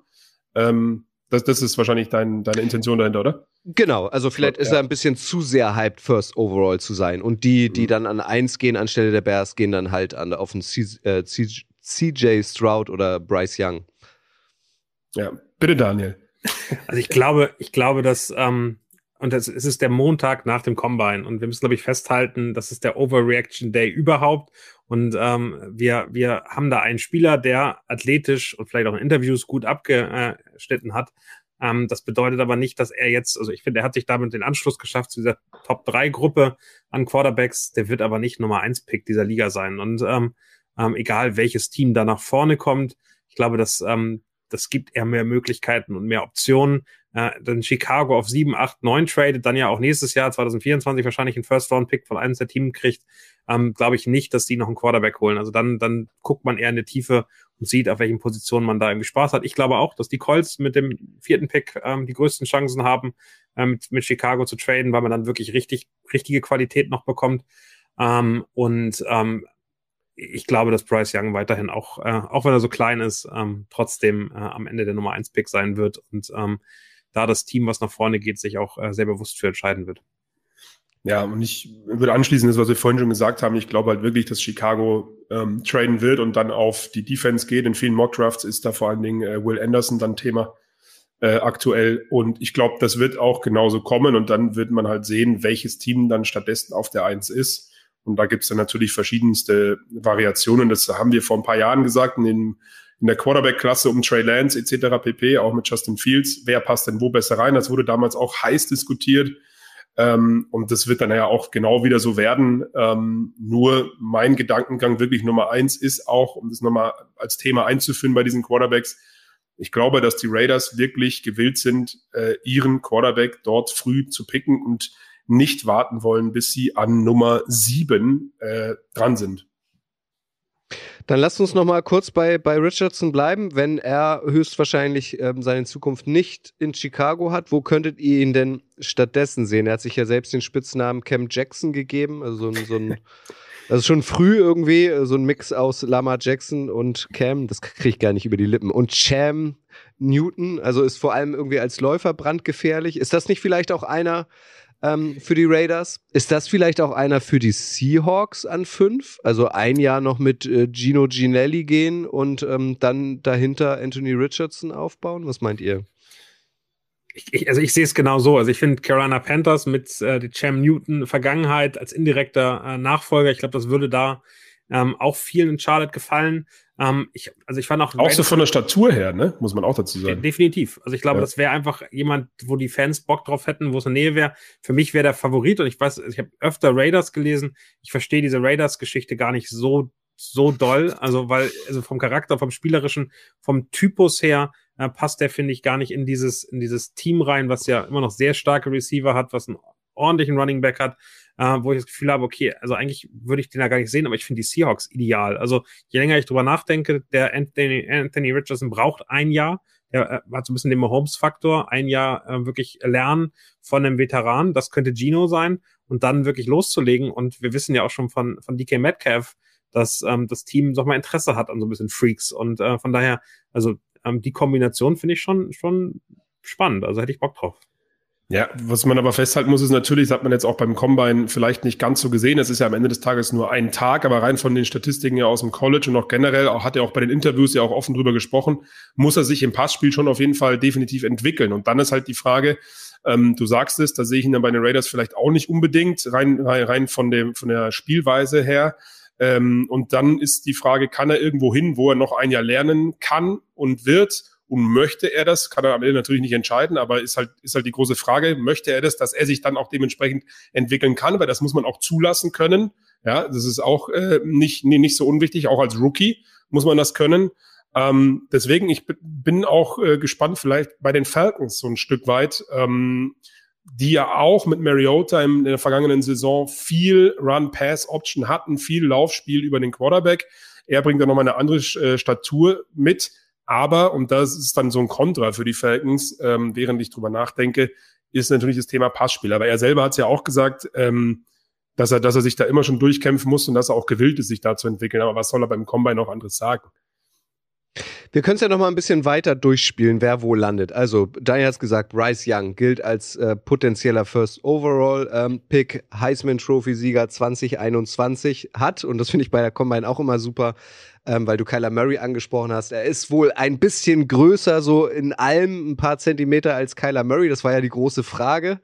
Ähm, das, das ist wahrscheinlich dein, deine Intention dahinter, oder? Genau, also vielleicht ja. ist er ein bisschen zu sehr hyped, First Overall zu sein. Und die, die mhm. dann an eins gehen anstelle der Bears, gehen dann halt an, auf den äh, CJ Stroud oder Bryce Young. Ja, bitte Daniel. Also ich glaube, ich glaube, dass ähm, und es ist der Montag nach dem Combine und wir müssen, glaube ich, festhalten, das ist der Overreaction Day überhaupt. Und ähm, wir, wir haben da einen Spieler, der athletisch und vielleicht auch in Interviews gut abgeschnitten hat. Ähm, das bedeutet aber nicht, dass er jetzt, also ich finde, er hat sich damit den Anschluss geschafft zu dieser Top-3-Gruppe an Quarterbacks. Der wird aber nicht Nummer 1-Pick dieser Liga sein. Und ähm, ähm, egal welches Team da nach vorne kommt, ich glaube, dass ähm, das gibt eher mehr Möglichkeiten und mehr Optionen äh, dann Chicago auf 7, 8, 9 tradet, dann ja auch nächstes Jahr 2024 wahrscheinlich einen First-Round-Pick von eines der Teams kriegt, ähm, glaube ich nicht, dass die noch einen Quarterback holen. Also dann, dann guckt man eher in die Tiefe und sieht, auf welchen Positionen man da irgendwie Spaß hat. Ich glaube auch, dass die Colts mit dem vierten Pick ähm, die größten Chancen haben, ähm, mit, mit Chicago zu traden, weil man dann wirklich richtig, richtige Qualität noch bekommt. Ähm, und ähm, ich glaube, dass Bryce Young weiterhin auch, äh, auch wenn er so klein ist, ähm, trotzdem äh, am Ende der Nummer 1 Pick sein wird. Und ähm, da das Team, was nach vorne geht, sich auch äh, sehr bewusst für entscheiden wird. Ja, und ich würde anschließen, das, was wir vorhin schon gesagt haben. Ich glaube halt wirklich, dass Chicago ähm, traden wird und dann auf die Defense geht. In vielen Mockdrafts ist da vor allen Dingen äh, Will Anderson dann Thema äh, aktuell. Und ich glaube, das wird auch genauso kommen. Und dann wird man halt sehen, welches Team dann stattdessen auf der Eins ist. Und da gibt es dann natürlich verschiedenste Variationen. Das haben wir vor ein paar Jahren gesagt in den in der Quarterback-Klasse um Trey Lance etc. pp, auch mit Justin Fields. Wer passt denn wo besser rein? Das wurde damals auch heiß diskutiert. Ähm, und das wird dann ja auch genau wieder so werden. Ähm, nur mein Gedankengang wirklich Nummer eins ist auch, um das nochmal als Thema einzuführen bei diesen Quarterbacks, ich glaube, dass die Raiders wirklich gewillt sind, äh, ihren Quarterback dort früh zu picken und nicht warten wollen, bis sie an Nummer sieben äh, dran sind. Dann lasst uns noch mal kurz bei, bei Richardson bleiben. Wenn er höchstwahrscheinlich ähm, seine Zukunft nicht in Chicago hat, wo könntet ihr ihn denn stattdessen sehen? Er hat sich ja selbst den Spitznamen Cam Jackson gegeben, also so ein, so ein also schon früh irgendwie so ein Mix aus Lama Jackson und Cam, das kriege ich gar nicht über die Lippen. Und Cham Newton, also ist vor allem irgendwie als Läufer brandgefährlich. Ist das nicht vielleicht auch einer, ähm, für die Raiders. Ist das vielleicht auch einer für die Seahawks an fünf? Also ein Jahr noch mit äh, Gino Ginelli gehen und ähm, dann dahinter Anthony Richardson aufbauen? Was meint ihr? Ich, ich, also ich sehe es genau so. Also ich finde Carolina Panthers mit äh, Cam Newton Vergangenheit als indirekter äh, Nachfolger, ich glaube, das würde da ähm, auch vielen in Charlotte gefallen. Ähm, ich, also ich fand auch. Auch so von der Statur her, ne? Muss man auch dazu sagen. Definitiv. Also ich glaube, ja. das wäre einfach jemand, wo die Fans Bock drauf hätten, wo es eine Nähe wäre. Für mich wäre der Favorit und ich weiß, ich habe öfter Raiders gelesen. Ich verstehe diese Raiders-Geschichte gar nicht so so doll. Also, weil, also vom Charakter, vom Spielerischen, vom Typus her, äh, passt der, finde ich, gar nicht in dieses, in dieses Team rein, was ja immer noch sehr starke Receiver hat, was einen ordentlichen Running Back hat äh, wo ich das Gefühl habe, okay, also eigentlich würde ich den ja gar nicht sehen, aber ich finde die Seahawks ideal. Also je länger ich drüber nachdenke, der Anthony, Anthony Richardson braucht ein Jahr. Der äh, hat so ein bisschen den Mahomes-Faktor, ein Jahr äh, wirklich lernen von einem Veteran. Das könnte Gino sein und dann wirklich loszulegen. Und wir wissen ja auch schon von, von DK Metcalf, dass ähm, das Team doch mal Interesse hat an so ein bisschen Freaks. Und äh, von daher, also ähm, die Kombination finde ich schon, schon spannend. Also hätte ich Bock drauf. Ja, was man aber festhalten muss, ist natürlich, das hat man jetzt auch beim Combine vielleicht nicht ganz so gesehen. Es ist ja am Ende des Tages nur ein Tag, aber rein von den Statistiken ja aus dem College und auch generell, auch hat er auch bei den Interviews ja auch offen drüber gesprochen, muss er sich im Passspiel schon auf jeden Fall definitiv entwickeln. Und dann ist halt die Frage, ähm, du sagst es, da sehe ich ihn dann bei den Raiders vielleicht auch nicht unbedingt, rein, rein, rein von dem, von der Spielweise her. Ähm, und dann ist die Frage, kann er irgendwo hin, wo er noch ein Jahr lernen kann und wird? Und möchte er das? Kann er am Ende natürlich nicht entscheiden, aber ist halt, ist halt die große Frage, möchte er das, dass er sich dann auch dementsprechend entwickeln kann? Weil das muss man auch zulassen können. Ja, das ist auch äh, nicht, nee, nicht so unwichtig. Auch als Rookie muss man das können. Ähm, deswegen, ich bin auch äh, gespannt, vielleicht bei den Falcons so ein Stück weit, ähm, die ja auch mit Mariota in der vergangenen Saison viel Run-Pass-Option hatten, viel Laufspiel über den Quarterback. Er bringt da nochmal eine andere äh, Statur mit aber, und das ist dann so ein Kontra für die Falcons, ähm, während ich drüber nachdenke, ist natürlich das Thema Passspiel. Aber er selber hat es ja auch gesagt, ähm, dass er, dass er sich da immer schon durchkämpfen muss und dass er auch gewillt ist, sich da zu entwickeln. Aber was soll er beim Combine noch anderes sagen? Wir können es ja noch mal ein bisschen weiter durchspielen, wer wo landet. Also, Daniel hat gesagt, Bryce Young gilt als äh, potenzieller First Overall ähm, Pick, Heisman Trophy Sieger 2021 hat und das finde ich bei der Combine auch immer super, ähm, weil du Kyler Murray angesprochen hast. Er ist wohl ein bisschen größer, so in allem ein paar Zentimeter als Kyler Murray. Das war ja die große Frage.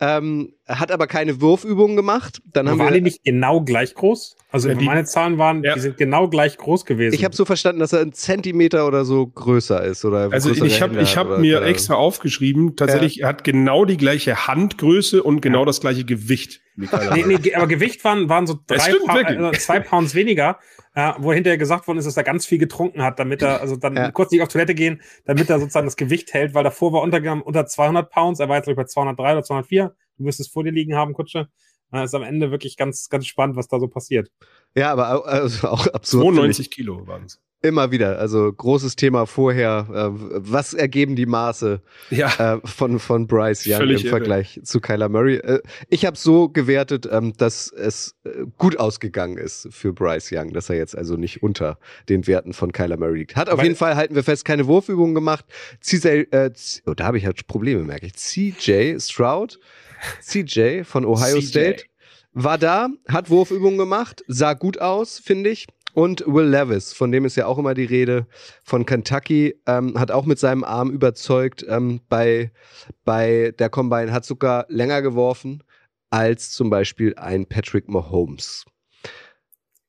Ähm, hat aber keine Würfübungen gemacht. Dann haben waren wir, die nicht genau gleich groß? Also Ja, die- meine Zahlen waren, Ja. die sind genau gleich groß gewesen. ich habe so verstanden, dass er ein Zentimeter oder so größer ist. Oder Also ich habe ich hab mir oder- extra aufgeschrieben, tatsächlich, er hat genau die gleiche Handgröße und genau das gleiche Gewicht. Nee, nee, aber Gewicht waren, waren so drei Pa- also zwei Pounds weniger, äh, wo hinterher gesagt worden ist, dass er ganz viel getrunken hat, damit er, also dann Ja. kurz nicht auf Toilette gehen, damit er sozusagen das Gewicht hält, weil davor war unter, unter 200 Pounds, er war jetzt ich, bei 203 oder 204, du wirst es vor dir liegen haben, Kutsche. Äh, ist am Ende wirklich ganz, ganz spannend, was da so passiert. Ja, aber also auch absurd. finde ich. 92 Kilo waren es. Immer wieder. Also großes Thema vorher. Äh, was ergeben die Maße Ja. äh, von, von Bryce Young Völlig im irre. Vergleich zu Kyler Murray? Äh, ich habe so gewertet, ähm, dass es äh, gut ausgegangen ist für Bryce Young, dass er jetzt also nicht unter den Werten von Kyler Murray liegt. Hat auf Weil- jeden Fall, halten wir fest, keine Wurfübungen gemacht. CJ, äh, oh, da habe ich halt Probleme, merke ich. CJ Stroud, CJ von Ohio CJ. State, war da, hat Wurfübungen gemacht, sah gut aus, finde ich. Und Will Levis, von dem ist ja auch immer die Rede, von Kentucky, ähm, hat auch mit seinem Arm überzeugt ähm, bei, bei der Combine, hat sogar länger geworfen als zum Beispiel ein Patrick Mahomes.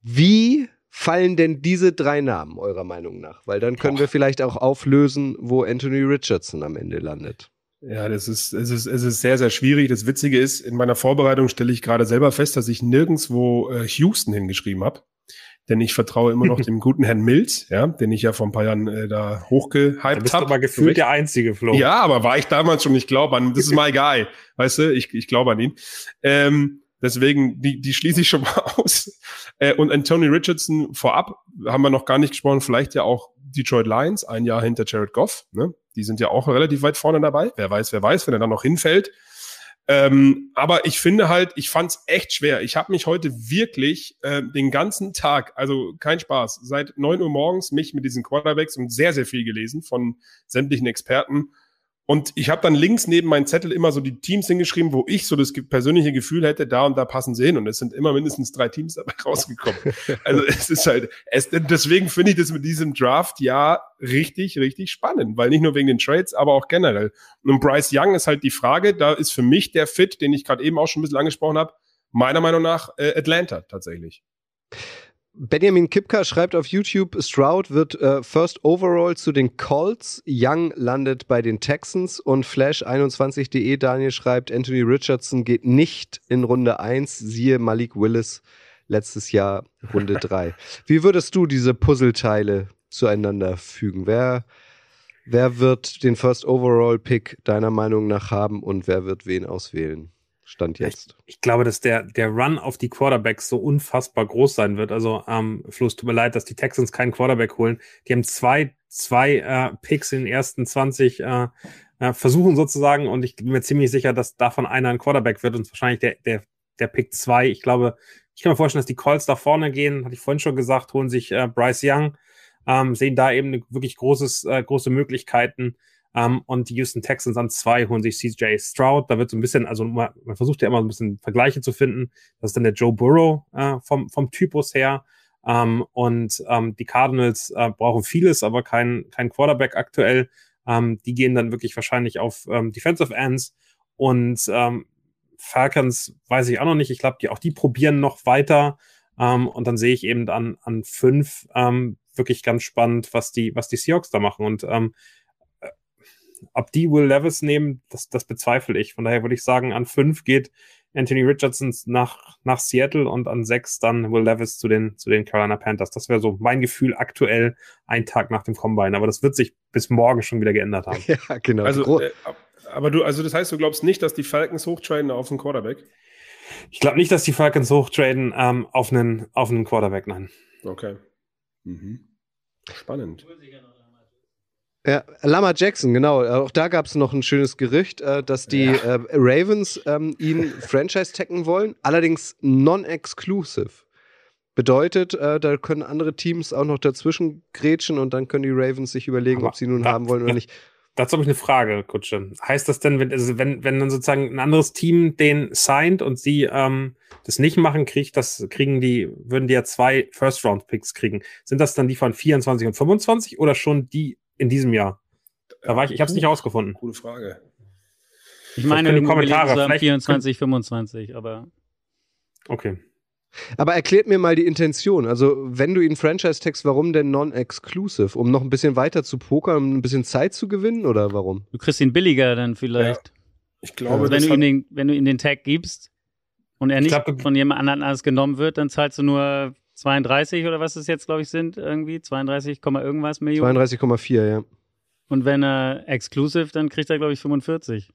Wie fallen denn diese drei Namen eurer Meinung nach? Weil dann können wir vielleicht auch auflösen, wo Anthony Richardson am Ende landet. Ja, das ist, es ist, es ist sehr, sehr schwierig. Das Witzige ist, in meiner Vorbereitung stelle ich gerade selber fest, dass ich nirgendswo äh, Houston hingeschrieben habe. Denn ich vertraue immer noch dem guten Herrn Mills, ja, den ich ja vor ein paar Jahren äh, da hochgehypt bist du habe. aber gefühlt der einzige, Flo. Ja, aber war ich damals schon, ich glaube an, das ist my guy, weißt du, ich, ich glaube an ihn. Ähm, deswegen, die, die schließe ich schon mal aus. Äh, und Anthony Richardson vorab, haben wir noch gar nicht gesprochen, vielleicht ja auch Detroit Lions, ein Jahr hinter Jared Goff, ne? Die sind ja auch relativ weit vorne dabei. Wer weiß, wer weiß, wenn er dann noch hinfällt. Ähm, aber ich finde halt, ich fand es echt schwer. Ich habe mich heute wirklich äh, den ganzen Tag, also kein Spaß, seit neun Uhr morgens mich mit diesen Quarterbacks und sehr, sehr viel gelesen von sämtlichen Experten. Und ich habe dann links neben meinen Zettel immer so die Teams hingeschrieben, wo ich so das persönliche Gefühl hätte, da und da passen sie hin. Und es sind immer mindestens drei Teams dabei rausgekommen. also es ist halt, es, deswegen finde ich das mit diesem Draft ja richtig, richtig spannend, weil nicht nur wegen den Trades, aber auch generell. Und Bryce Young ist halt die Frage, da ist für mich der Fit, den ich gerade eben auch schon ein bisschen angesprochen habe, meiner Meinung nach äh, Atlanta tatsächlich. Benjamin Kipka schreibt auf YouTube, Stroud wird äh, First Overall zu den Colts, Young landet bei den Texans und Flash21.de Daniel schreibt, Anthony Richardson geht nicht in Runde 1, siehe Malik Willis letztes Jahr Runde 3. Wie würdest du diese Puzzleteile zueinander fügen? Wer, wer wird den First Overall Pick deiner Meinung nach haben und wer wird wen auswählen? Stand jetzt. Ich glaube, dass der, der Run auf die Quarterbacks so unfassbar groß sein wird. Also, ähm, Flo, es tut mir leid, dass die Texans keinen Quarterback holen. Die haben zwei, zwei äh, Picks in den ersten 20 äh, äh, Versuchen sozusagen und ich bin mir ziemlich sicher, dass davon einer ein Quarterback wird und wahrscheinlich der, der, der Pick zwei. Ich glaube, Ich kann mir vorstellen, dass die Colts da vorne gehen, hatte ich vorhin schon gesagt, holen sich äh, Bryce Young, ähm, sehen da eben wirklich großes, äh, große Möglichkeiten. Ähm, und die Houston Texans an zwei holen sich CJ Stroud. Da wird so ein bisschen, also man, man versucht ja immer so ein bisschen Vergleiche zu finden. Das ist dann der Joe Burrow äh, vom, vom Typus her. Ähm, und ähm, die Cardinals äh, brauchen vieles, aber kein, kein Quarterback aktuell. Die gehen dann wirklich wahrscheinlich auf Defensive Ends. Und Falcons weiß ich auch noch nicht. Ich glaube, die, auch die probieren noch weiter. Und dann sehe ich eben an, an fünf wirklich ganz spannend, was die, was die Seahawks da machen. Und ob die Will Levis nehmen, das, das bezweifle ich. Von daher würde ich sagen, an fünf geht Anthony Richardson nach, nach Seattle und an sechs dann Will Levis zu den, zu den Carolina Panthers. Das wäre so mein Gefühl aktuell, ein Tag nach dem Combine. Aber das wird sich bis morgen schon wieder geändert haben. Ja, genau. Also, äh, aber du, also das heißt, du glaubst nicht, dass die Falcons hochtraden auf einen Quarterback? Ich glaube nicht, dass die Falcons hochtraden ähm, auf, einen, auf einen Quarterback, nein. Okay. Mhm. Spannend. Ja, Lama Jackson, genau. Auch da gab es noch ein schönes Gerücht, äh, dass die ja. äh, Ravens ähm, ihn franchise taggen wollen, allerdings non-exclusive. Bedeutet, äh, da können andere Teams auch noch dazwischen grätschen und dann können die Ravens sich überlegen, Aber ob sie nun haben wollen oder nicht. Dazu habe ich eine Frage, Kutsche. Heißt das denn, wenn, also wenn, wenn dann sozusagen ein anderes Team den signed und sie ähm, das nicht machen, kriegt das, kriegen die, würden die ja zwei First-Round-Picks kriegen. Sind das dann die von 24 und 25 oder schon die in diesem Jahr? Da war ich, ich habe es nicht rausgefunden. Gute Frage. Ich meine, die Kommentare 24, 25, aber. Okay. Aber erklärt mir mal die Intention. Also, wenn du ihn Franchise-Text, warum denn non-exclusive? Um noch ein bisschen weiter zu pokern, um ein bisschen Zeit zu gewinnen oder warum? Du kriegst ihn billiger dann vielleicht. Ja. Ich glaube, also wenn, du ihm den, wenn du ihm den Tag gibst und er nicht glaub, von jemand anderem anders genommen wird, dann zahlst du nur 32 oder was es jetzt, glaube ich, sind, irgendwie. 32, irgendwas Millionen. 32,4, ja. Und wenn er exclusive, dann kriegt er, glaube ich, 45.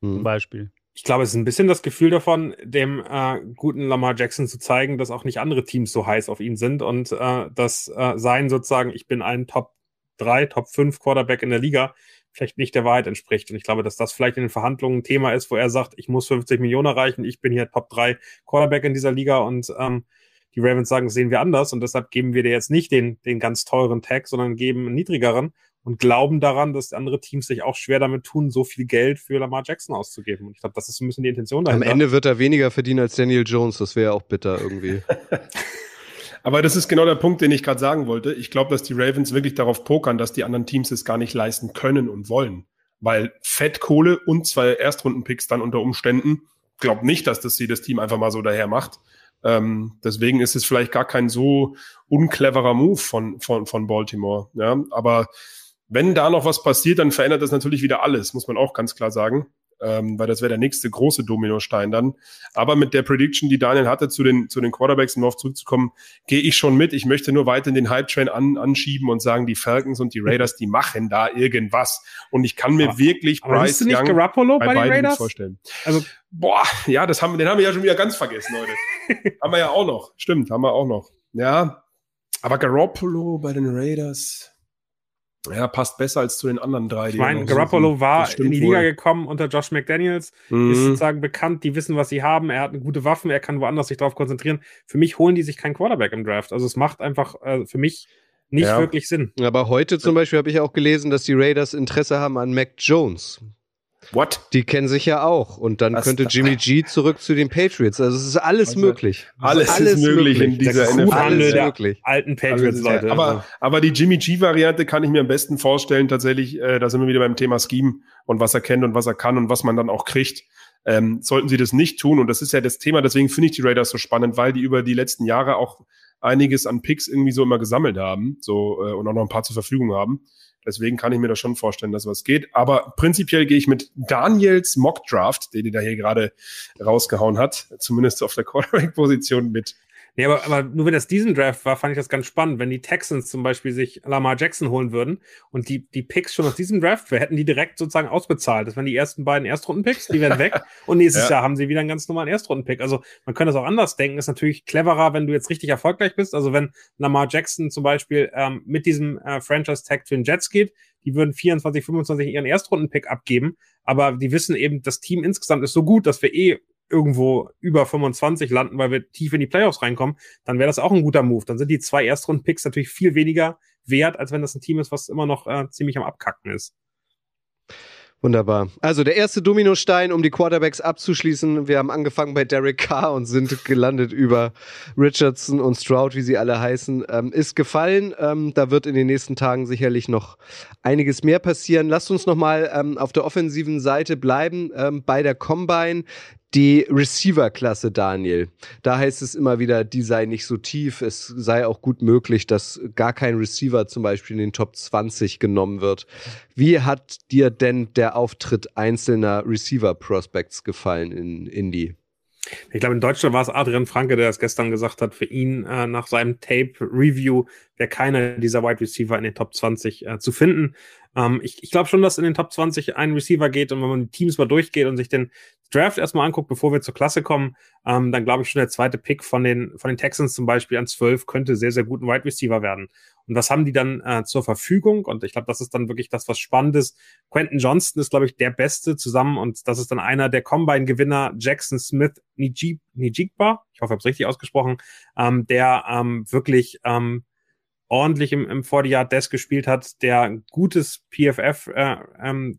Hm. Zum Beispiel ich glaube, es ist ein bisschen das Gefühl davon, dem äh, guten Lamar Jackson zu zeigen, dass auch nicht andere Teams so heiß auf ihn sind und äh, dass äh, sein sozusagen, ich bin ein Top 3, Top 5 Quarterback in der Liga, vielleicht nicht der Wahrheit entspricht. Und ich glaube, dass das vielleicht in den Verhandlungen ein Thema ist, wo er sagt, ich muss 50 Millionen erreichen, ich bin hier Top 3 Quarterback in dieser Liga und ähm, die Ravens sagen, das sehen wir anders und deshalb geben wir dir jetzt nicht den, den ganz teuren Tag, sondern geben einen niedrigeren und glauben daran, dass andere Teams sich auch schwer damit tun, so viel Geld für Lamar Jackson auszugeben. Und ich glaube, das ist so ein bisschen die Intention dahinter. Am Ende wird er weniger verdienen als Daniel Jones. Das wäre auch bitter irgendwie. Aber das ist genau der Punkt, den ich gerade sagen wollte. Ich glaube, dass die Ravens wirklich darauf pokern, dass die anderen Teams es gar nicht leisten können und wollen. Weil Fettkohle und zwei Erstrundenpicks dann unter Umständen, glaube nicht, dass das sie das Team einfach mal so daher macht. Ähm, deswegen ist es vielleicht gar kein so uncleverer Move von, von, von Baltimore. Ja, aber wenn da noch was passiert, dann verändert das natürlich wieder alles, muss man auch ganz klar sagen. Ähm, weil das wäre der nächste große Dominostein dann. Aber mit der Prediction, die Daniel hatte zu den, zu den Quarterbacks, um darauf zurückzukommen, gehe ich schon mit. Ich möchte nur weiter den Hype-Train an, anschieben und sagen, die Falcons und die Raiders, die machen da irgendwas. Und ich kann mir aber, wirklich aber Bryce Young Garoppolo bei, bei den Raiders? vorstellen. Also, boah, ja, das haben, den haben wir ja schon wieder ganz vergessen, Leute. haben wir ja auch noch. Stimmt, haben wir auch noch. Ja, aber Garoppolo bei den Raiders. Ja, passt besser als zu den anderen drei. Ich meine, Garoppolo suchen. war in die Liga wohl. gekommen unter Josh McDaniels, mhm. ist sozusagen bekannt, die wissen, was sie haben, er hat eine gute Waffen, er kann woanders sich darauf konzentrieren. Für mich holen die sich keinen Quarterback im Draft. Also es macht einfach äh, für mich nicht ja. wirklich Sinn. Aber heute zum Beispiel habe ich auch gelesen, dass die Raiders Interesse haben an Mac Jones. What? Die kennen sich ja auch. Und dann Was könnte Jimmy G zurück zu den Patriots. Also es ist alles also, möglich. Alles, alles ist möglich, in dieser NFL. Alles möglich. Alten Patriots, Leute. Aber, also. aber die Jimmy G-Variante kann ich mir am besten vorstellen, tatsächlich, äh, da sind wir wieder beim Thema Scheme und was er kennt und was er kann und was man dann auch kriegt. Ähm, sollten sie das nicht tun, und das ist ja das Thema, deswegen finde ich die Raiders so spannend, weil die über die letzten Jahre auch einiges an Picks irgendwie so immer gesammelt haben, so äh, und auch noch ein paar zur Verfügung haben. Deswegen kann ich mir das schon vorstellen, dass was geht. Aber prinzipiell gehe ich mit Daniels Mock Draft, den er hier gerade rausgehauen hat, zumindest auf der Quarterback-Position mit Nee, aber, aber nur wenn das diesen Draft war, fand ich das ganz spannend. Wenn die Texans zum Beispiel sich Lamar Jackson holen würden und die, die Picks schon aus diesem Draft, wir hätten die direkt sozusagen ausbezahlt. Das wären die ersten beiden Erstrunden-Picks, die werden weg. und nächstes ja. Jahr haben sie wieder einen ganz normalen Erstrunden-Pick. Also man könnte das auch anders denken. Ist natürlich cleverer, wenn du jetzt richtig erfolgreich bist. Also wenn Lamar Jackson zum Beispiel ähm, mit diesem äh, Franchise-Tag zu den Jets geht, die würden 24, 25 ihren Erstrunden-Pick abgeben. Aber die wissen eben, das Team insgesamt ist so gut, dass wir eh irgendwo über 25 landen, weil wir tief in die Playoffs reinkommen, dann wäre das auch ein guter Move. Dann sind die zwei Erstrunden-Picks natürlich viel weniger wert, als wenn das ein Team ist, was immer noch äh, ziemlich am Abkacken ist. Wunderbar. Also der erste Dominostein, um die Quarterbacks abzuschließen. Wir haben angefangen bei Derek Carr und sind gelandet über Richardson und Stroud, wie sie alle heißen, ähm, ist gefallen. Ähm, da wird in den nächsten Tagen sicherlich noch einiges mehr passieren. Lasst uns nochmal ähm, auf der offensiven Seite bleiben ähm, bei der Combine. Die Receiver-Klasse, Daniel. Da heißt es immer wieder, die sei nicht so tief. Es sei auch gut möglich, dass gar kein Receiver zum Beispiel in den Top 20 genommen wird. Wie hat dir denn der Auftritt einzelner Receiver-Prospects gefallen in Indy? Ich glaube, in Deutschland war es Adrian Franke, der das gestern gesagt hat. Für ihn äh, nach seinem Tape-Review wäre keiner dieser Wide Receiver in den Top 20 äh, zu finden. Ähm, ich ich glaube schon, dass in den Top 20 ein Receiver geht und wenn man die Teams mal durchgeht und sich den Draft erstmal anguckt, bevor wir zur Klasse kommen, ähm, dann glaube ich schon der zweite Pick von den, von den Texans zum Beispiel an 12 könnte sehr, sehr gut ein Wide Receiver werden. Und was haben die dann äh, zur Verfügung? Und ich glaube, das ist dann wirklich das, was spannend ist. Quentin Johnston ist, glaube ich, der Beste zusammen und das ist dann einer der Combine-Gewinner, Jackson Smith Nijigba, ich hoffe, ich habe es richtig ausgesprochen, ähm, der ähm, wirklich ähm, ordentlich im, im 40-Yard-Desk gespielt hat, der gutes PFF-Grade äh, ähm,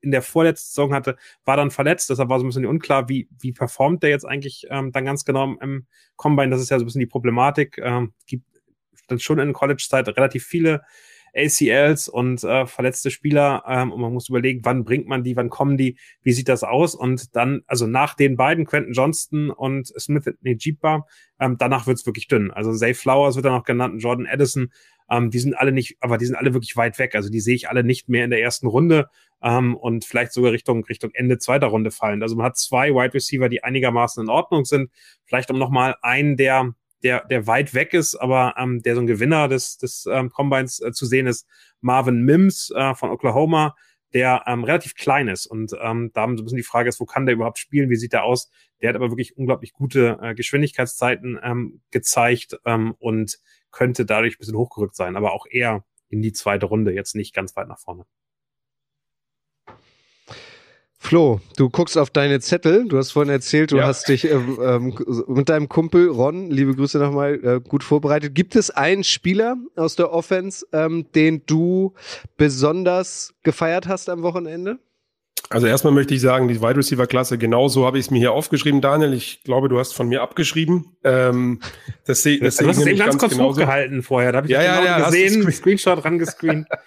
in der vorletzten Saison hatte, war dann verletzt. Deshalb war so ein bisschen unklar, wie, wie performt der jetzt eigentlich ähm, dann ganz genau im Combine. Das ist ja so ein bisschen die Problematik. Ähm, gibt dann schon in College-Zeit relativ viele ACLs und äh, verletzte Spieler ähm, und man muss überlegen, wann bringt man die, wann kommen die, wie sieht das aus und dann, also nach den beiden, Quentin Johnston und Smith Nejibba, ähm, danach wird's wirklich dünn. Also Zay Flowers wird dann noch genannt, Jordan Addison, ähm, die sind alle nicht, aber die sind alle wirklich weit weg, also die sehe ich alle nicht mehr in der ersten Runde ähm, und vielleicht sogar Richtung, Richtung Ende zweiter Runde fallen. Also man hat zwei Wide Receiver, die einigermaßen in Ordnung sind, vielleicht um nochmal einen der der, der weit weg ist, aber ähm, der so ein Gewinner des, des ähm, Combines äh, zu sehen ist, Marvin Mims äh, von Oklahoma, der ähm, relativ klein ist. Und ähm, da haben so ein bisschen die Frage ist, wo kann der überhaupt spielen? Wie sieht der aus? Der hat aber wirklich unglaublich gute äh, Geschwindigkeitszeiten ähm, gezeigt ähm, und könnte dadurch ein bisschen hochgerückt sein, aber auch eher in die zweite Runde, jetzt nicht ganz weit nach vorne. Flo, du guckst auf deine Zettel. Du hast vorhin erzählt, du ja. hast dich ähm, ähm, mit deinem Kumpel Ron, liebe Grüße nochmal, äh, gut vorbereitet. Gibt es einen Spieler aus der Offense, ähm, den du besonders gefeiert hast am Wochenende? Also erstmal möchte ich sagen, die Wide Receiver Klasse, genauso habe ich es mir hier aufgeschrieben, Daniel. Ich glaube, du hast von mir abgeschrieben. Ähm, das sehe das, du hast es eben ganz, ganz kurz genauso. hochgehalten vorher. Da habe ich ja, ja, genau ja, gesehen, Screenshot rangescreent.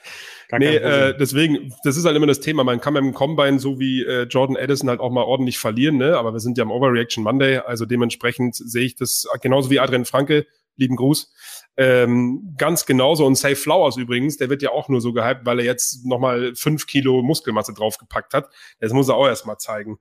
Nee, äh, deswegen, das ist halt immer das Thema. Man kann beim Combine so wie äh, Jordan Addison halt auch mal ordentlich verlieren, ne? Aber wir sind ja am Overreaction Monday, also dementsprechend sehe ich das genauso wie Adrian Franke, lieben Gruß. Ähm, ganz genauso. Und Safe Flowers übrigens, der wird ja auch nur so gehypt, weil er jetzt nochmal fünf Kilo Muskelmasse draufgepackt hat. Das muss er auch erstmal zeigen.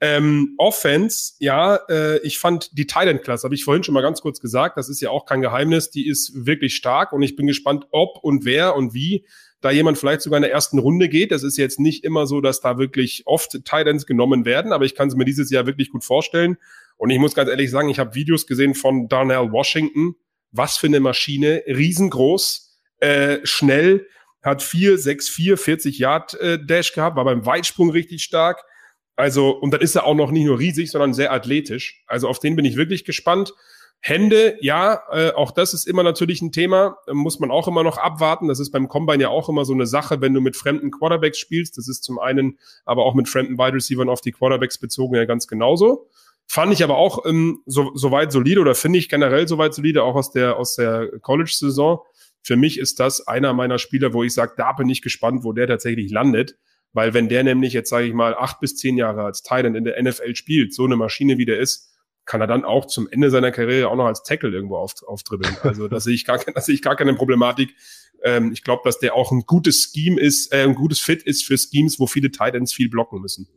Ähm, Offense, ja, äh, ich fand die Thailand-Klasse, habe ich vorhin schon mal ganz kurz gesagt, das ist ja auch kein Geheimnis, die ist wirklich stark und ich bin gespannt, ob und wer und wie da jemand vielleicht sogar in der ersten Runde geht. Das ist jetzt nicht immer so, dass da wirklich oft Titans genommen werden, aber ich kann es mir dieses Jahr wirklich gut vorstellen. Und ich muss ganz ehrlich sagen, ich habe Videos gesehen von Darnell Washington. Was für eine Maschine, riesengroß, äh, schnell, hat 4, 6, 4, 40 Yard äh, Dash gehabt, war beim Weitsprung richtig stark. Also, und dann ist er auch noch nicht nur riesig, sondern sehr athletisch. Also auf den bin ich wirklich gespannt. Hände, ja, äh, auch das ist immer natürlich ein Thema, äh, muss man auch immer noch abwarten. Das ist beim Combine ja auch immer so eine Sache, wenn du mit fremden Quarterbacks spielst. Das ist zum einen, aber auch mit fremden Wide Receivers auf die Quarterbacks bezogen ja ganz genauso. Fand ich aber auch ähm, so, so weit solide oder finde ich generell so weit solide, auch aus der, aus der College-Saison. Für mich ist das einer meiner Spieler, wo ich sage, da bin ich gespannt, wo der tatsächlich landet. Weil wenn der nämlich jetzt, sage ich mal, acht bis zehn Jahre als Titan in der NFL spielt, so eine Maschine wie der ist, kann er dann auch zum Ende seiner Karriere auch noch als Tackle irgendwo auf, aufdribbeln. Also da sehe ich gar, da sehe ich gar keine Problematik. Ähm, ich glaube, dass der auch ein gutes Scheme ist, äh, ein gutes Fit ist für Schemes, wo viele Titans viel blocken müssen.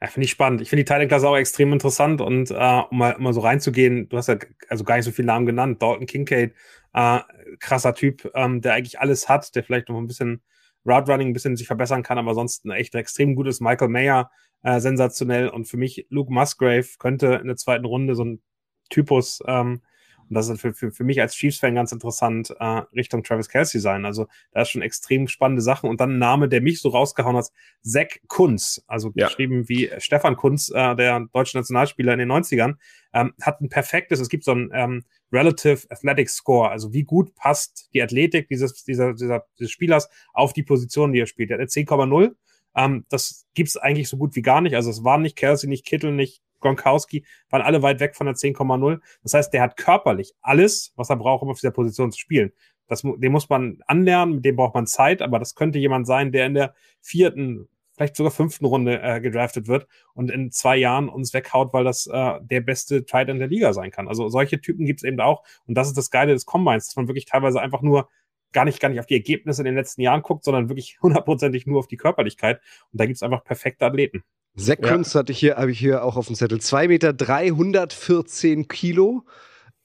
Ja, finde ich spannend. Ich finde die Titan-Klasse auch extrem interessant und äh, um, mal, um mal so reinzugehen, du hast ja also gar nicht so viele Namen genannt. Dalton Kincaid, äh, krasser Typ, ähm, der eigentlich alles hat, der vielleicht noch ein bisschen Route Running ein bisschen sich verbessern kann, aber sonst ein echt extrem gutes Michael Mayer, äh, sensationell. Und für mich, Luke Musgrave könnte in der zweiten Runde so ein Typus ähm, Und das ist für, für, für mich als Chiefs-Fan ganz interessant, äh, Richtung Travis Kelsey sein. Also da ist schon extrem spannende Sachen. Und dann ein Name, der mich so rausgehauen hat, Zach Kunz, also ja. geschrieben wie Stefan Kunz, äh, der deutsche Nationalspieler in den 90ern, ähm, hat ein perfektes, es gibt so ein ähm, Relative Athletic Score, also wie gut passt die Athletik dieses, dieser, dieser, dieses Spielers auf die Position, die er spielt. Er hat eine 10,0. Ähm, das gibt's eigentlich so gut wie gar nicht. Also es waren nicht Kelsey, nicht Kittel, nicht Gronkowski, waren alle weit weg von der 10,0. Das heißt, der hat körperlich alles, was er braucht, um auf dieser Position zu spielen. Das, den muss man anlernen, mit dem braucht man Zeit, aber das könnte jemand sein, der in der vierten, vielleicht sogar fünften Runde äh, gedraftet wird und in zwei Jahren uns weghaut, weil das äh, der beste Tight in der Liga sein kann. Also solche Typen gibt es eben auch. Und das ist das Geile des Combines, dass man wirklich teilweise einfach nur gar nicht, gar nicht auf die Ergebnisse in den letzten Jahren guckt, sondern wirklich hundertprozentig nur auf die Körperlichkeit. Und da gibt es einfach perfekte Athleten. Sekunds ja. hatte ich hier, habe ich hier auch auf dem Zettel. 2 Meter 314 Kilo.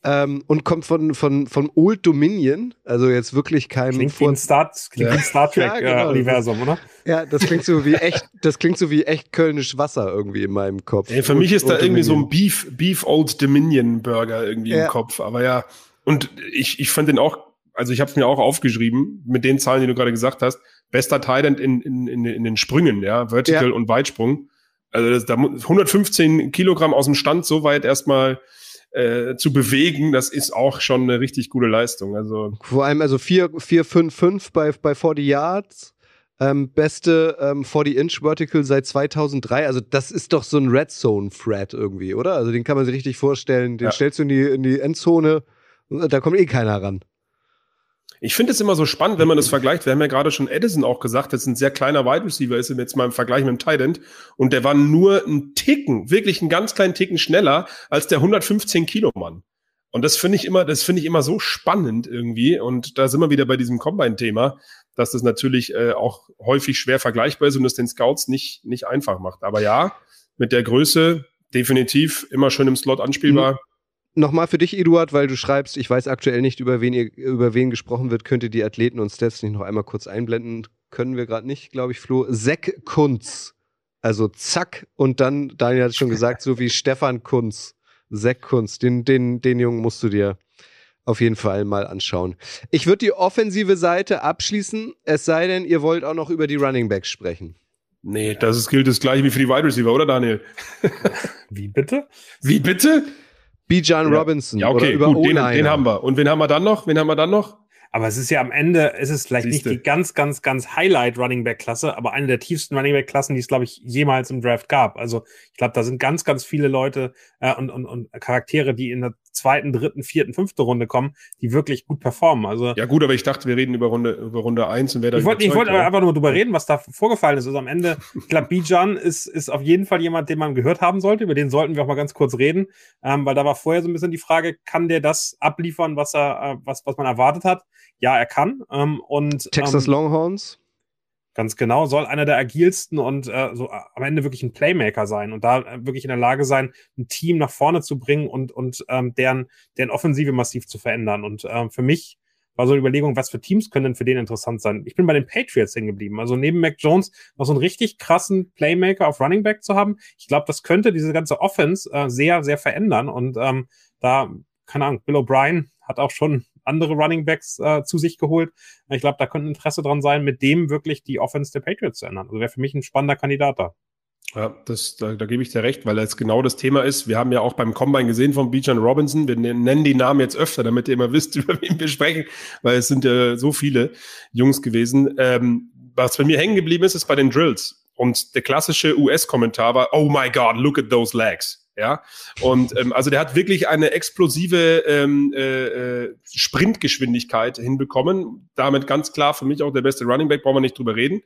Ähm, und kommt von, von, von Old Dominion, also jetzt wirklich kein klingt wie ein Star, klingt ja. ein Star Trek ja, genau. äh, Universum, oder? Ja, das klingt so wie echt, das klingt so wie echt kölnisch Wasser irgendwie in meinem Kopf. Ey, für Old, mich ist da irgendwie Dominion. so ein Beef, Beef Old Dominion Burger irgendwie ja. im Kopf, aber ja. Und ich, ich fand den auch, also ich habe es mir auch aufgeschrieben mit den Zahlen, die du gerade gesagt hast. Bester Thailand in, in, in, in den Sprüngen, ja, Vertical und Weitsprung. Also das, da 115 Kilogramm aus dem Stand so weit erstmal äh, zu bewegen, das ist auch schon eine richtig gute Leistung. Also vor allem also 4 4 5 5 bei bei 40 Yards. Ähm, beste ähm, 40 Inch Vertical seit 2003. Also das ist doch so ein Red Zone Thread irgendwie, oder? Also den kann man sich richtig vorstellen. Den ja. stellst du in die in die Endzone, da kommt eh keiner ran. Ich finde es immer so spannend, wenn man das vergleicht. Wir haben ja gerade schon Edison auch gesagt, das ist ein sehr kleiner Wide Receiver, ist jetzt mal im Vergleich mit dem Tight End. Und der war nur ein Ticken, wirklich einen ganz kleinen Ticken schneller als der 115 Kilo Mann. Und das finde ich immer, das finde ich immer so spannend irgendwie. Und da sind wir wieder bei diesem Combine-Thema, dass das natürlich äh, auch häufig schwer vergleichbar ist und es den Scouts nicht, nicht einfach macht. Aber ja, mit der Größe definitiv immer schön im Slot anspielbar. Mhm Nochmal für dich, Eduard, weil du schreibst, ich weiß aktuell nicht, über wen, ihr, über wen gesprochen wird, könnt ihr die Athleten und Stats nicht noch einmal kurz einblenden. Können wir gerade nicht, glaube ich, Flo. Zack Kunz. Also zack und dann, Daniel hat es schon gesagt, so wie Stefan Kunz. Zack Kunz. Den, den, den Jungen musst du dir auf jeden Fall mal anschauen. Ich würde die offensive Seite abschließen, es sei denn, ihr wollt auch noch über die Running Backs sprechen. Nee, das ist, gilt das gleiche wie für die Wide Receiver, oder Daniel? wie bitte? Wie bitte? Bijan ja. Robinson. Ja, okay, oder gut, den, den, haben wir. Und wen haben wir dann noch? Wen haben wir dann noch? Aber es ist ja am Ende, ist es vielleicht Siehste. nicht die ganz, ganz, ganz Highlight Running Back Klasse, aber eine der tiefsten Running Back Klassen, die es, glaube ich, jemals im Draft gab. Also ich glaube, da sind ganz, ganz viele Leute äh, und, und, und Charaktere, die in der zweiten, dritten, vierten, fünfte Runde kommen, die wirklich gut performen. Also ja gut, aber ich dachte, wir reden über Runde über Runde eins und wer da Ich wollte ich wollte einfach nur drüber reden, was da vorgefallen ist. Also am Ende, ich glaube, Bijan ist ist auf jeden Fall jemand, den man gehört haben sollte. Über den sollten wir auch mal ganz kurz reden, ähm, weil da war vorher so ein bisschen die Frage, kann der das abliefern, was er äh, was was man erwartet hat? Ja, er kann. Ähm, und Texas ähm, Longhorns Ganz genau, soll einer der agilsten und äh, so äh, am Ende wirklich ein Playmaker sein und da äh, wirklich in der Lage sein, ein Team nach vorne zu bringen und, und ähm, deren, deren Offensive massiv zu verändern. Und ähm, für mich war so eine Überlegung, was für Teams können denn für den interessant sein? Ich bin bei den Patriots hängen geblieben. Also neben Mac Jones noch so einen richtig krassen Playmaker auf Running Back zu haben. Ich glaube, das könnte diese ganze Offense äh, sehr, sehr verändern. Und ähm, da, keine Ahnung, Bill O'Brien hat auch schon andere Running Backs äh, zu sich geholt. Ich glaube, da könnte Interesse dran sein, mit dem wirklich die Offense der Patriots zu ändern. Also wäre für mich ein spannender Kandidat da. Ja, das, da, da gebe ich dir recht, weil das genau das Thema ist. Wir haben ja auch beim Combine gesehen von Bijan Robinson. Wir nennen die Namen jetzt öfter, damit ihr immer wisst, über wen wir sprechen, weil es sind ja so viele Jungs gewesen. Ähm, was bei mir hängen geblieben ist, ist bei den Drills. Und der klassische US-Kommentar war, oh my God, look at those legs. Ja, und ähm, also der hat wirklich eine explosive ähm, äh, äh, Sprintgeschwindigkeit hinbekommen. Damit ganz klar für mich auch der beste Running Back, brauchen wir nicht drüber reden.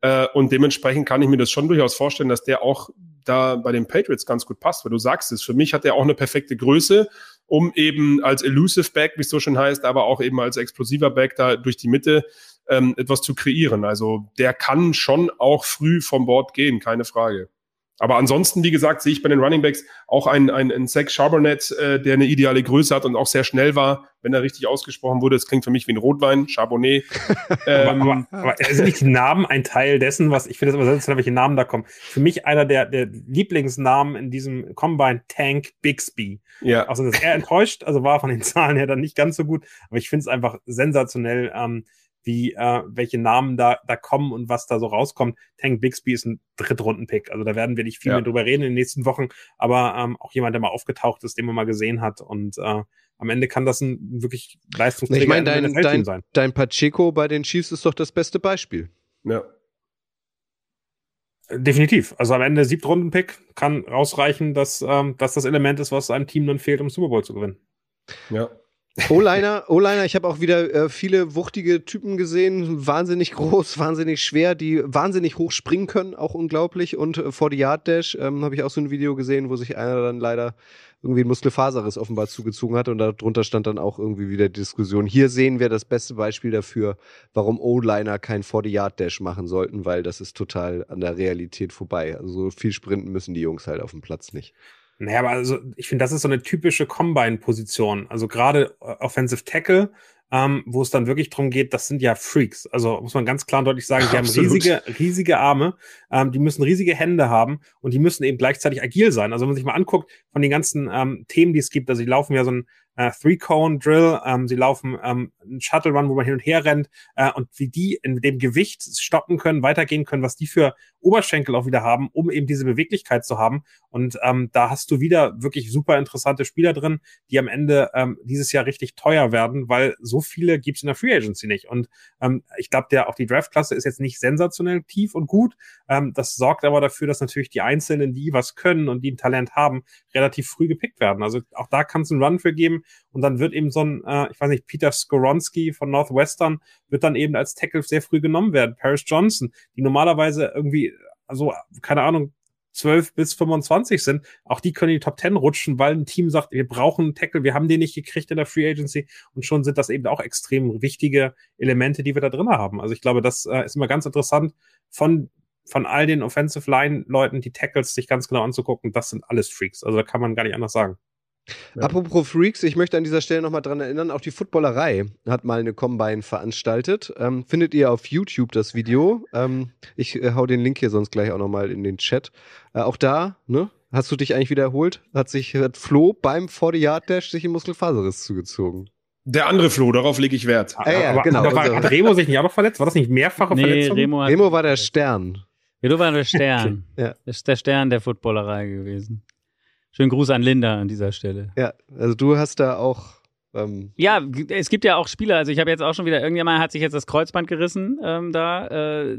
Äh, und dementsprechend kann ich mir das schon durchaus vorstellen, dass der auch da bei den Patriots ganz gut passt, weil du sagst es. Für mich hat er auch eine perfekte Größe, um eben als Elusive Back, wie es so schön heißt, aber auch eben als explosiver Back da durch die Mitte ähm, etwas zu kreieren. Also der kann schon auch früh vom Bord gehen, keine Frage. Aber ansonsten, wie gesagt, sehe ich bei den Running Backs auch einen, einen, einen Zach Charbonnet, äh, der eine ideale Größe hat und auch sehr schnell war, wenn er richtig ausgesprochen wurde. Es klingt für mich wie ein Rotwein, Charbonnet. ähm, aber, aber, aber sind nicht die Namen ein Teil dessen, was ich finde es immer sensationell, welche Namen da kommen. Für mich einer der, der Lieblingsnamen in diesem Combine Tank Bixby. Ja. Also das ist eher enttäuscht, also war von den Zahlen her dann nicht ganz so gut, aber ich finde es einfach sensationell. Ähm, wie äh, welche Namen da, da kommen und was da so rauskommt. Tank Bixby ist ein Drittrunden-Pick. Also da werden wir nicht viel ja. mehr drüber reden in den nächsten Wochen, aber ähm, auch jemand, der mal aufgetaucht ist, den man mal gesehen hat. Und äh, am Ende kann das ein wirklich Leistungsträger ich mein, dein, dein, sein. Dein Pacheco bei den Chiefs ist doch das beste Beispiel. Ja. Definitiv. Also am Ende Siebtrunden-Pick kann rausreichen, dass, ähm, dass das Element ist, was einem Team dann fehlt, um Super Bowl zu gewinnen. Ja. O-Liner, O-Liner, ich habe auch wieder äh, viele wuchtige Typen gesehen, wahnsinnig groß, wahnsinnig schwer, die wahnsinnig hoch springen können, auch unglaublich. Und äh, vor die Yard Dash ähm, habe ich auch so ein Video gesehen, wo sich einer dann leider irgendwie ein Muskelfaserriss offenbar zugezogen hat und darunter stand dann auch irgendwie wieder die Diskussion. Hier sehen wir das beste Beispiel dafür, warum O-Liner kein 40-Yard-Dash machen sollten, weil das ist total an der Realität vorbei. Also so viel sprinten müssen die Jungs halt auf dem Platz nicht. Naja, aber also ich finde, das ist so eine typische Combine-Position. Also gerade äh, Offensive Tackle, ähm, wo es dann wirklich darum geht, das sind ja Freaks. Also muss man ganz klar und deutlich sagen, die haben riesige, riesige Arme, ähm, die müssen riesige Hände haben und die müssen eben gleichzeitig agil sein. Also wenn man sich mal anguckt von den ganzen ähm, Themen, die es gibt, also die laufen ja so ein äh, Three-Cone-Drill, ähm, sie laufen ähm, einen Shuttle-Run, wo man hin und her rennt äh, und wie die in dem Gewicht stoppen können, weitergehen können, was die für Oberschenkel auch wieder haben, um eben diese Beweglichkeit zu haben. Und ähm, da hast du wieder wirklich super interessante Spieler drin, die am Ende ähm, dieses Jahr richtig teuer werden, weil so viele gibt's in der Free Agency nicht. Und ähm, ich glaube, der auch die Draft-Klasse ist jetzt nicht sensationell tief und gut. Ähm, das sorgt aber dafür, dass natürlich die Einzelnen, die was können und die ein Talent haben, relativ früh gepickt werden. Also auch da kannst du einen Run für geben und dann wird eben so ein, äh, ich weiß nicht, Peter Skoronski von Northwestern wird dann eben als Tackle sehr früh genommen werden. Paris Johnson, die normalerweise irgendwie, also keine Ahnung, 12 bis 25 sind, auch die können in die Top 10 rutschen, weil ein Team sagt, wir brauchen einen Tackle, wir haben den nicht gekriegt in der Free Agency und schon sind das eben auch extrem wichtige Elemente, die wir da drin haben. Also ich glaube, das äh, ist immer ganz interessant von von all den Offensive Line Leuten, die Tackles sich ganz genau anzugucken, das sind alles Freaks. Also da kann man gar nicht anders sagen. Ja. Apropos Freaks, ich möchte an dieser Stelle nochmal dran erinnern, auch die Footballerei hat mal eine Combine veranstaltet. Ähm, findet ihr auf YouTube das Video? Ähm, ich äh, hau den Link hier sonst gleich auch nochmal in den Chat. Äh, auch da, ne? Hast du dich eigentlich wieder erholt? Hat sich hat Flo beim 40-Yard-Dash sich im Muskelfaserriss zugezogen? Der andere Flo, darauf lege ich Wert. Ah, ja, aber, genau. Aber war, also hat Remo sich nicht auch noch verletzt? War das nicht mehrfache nee, Verletzung? Remo, Remo war der Stern. Ja, du warst der Stern. ja. Das ist der Stern der Footballerei gewesen. Schönen Gruß an Linda an dieser Stelle. Ja, also du hast da auch. Ähm ja, es gibt ja auch Spieler. Also ich habe jetzt auch schon wieder, irgendjemand hat sich jetzt das Kreuzband gerissen ähm, da. Äh,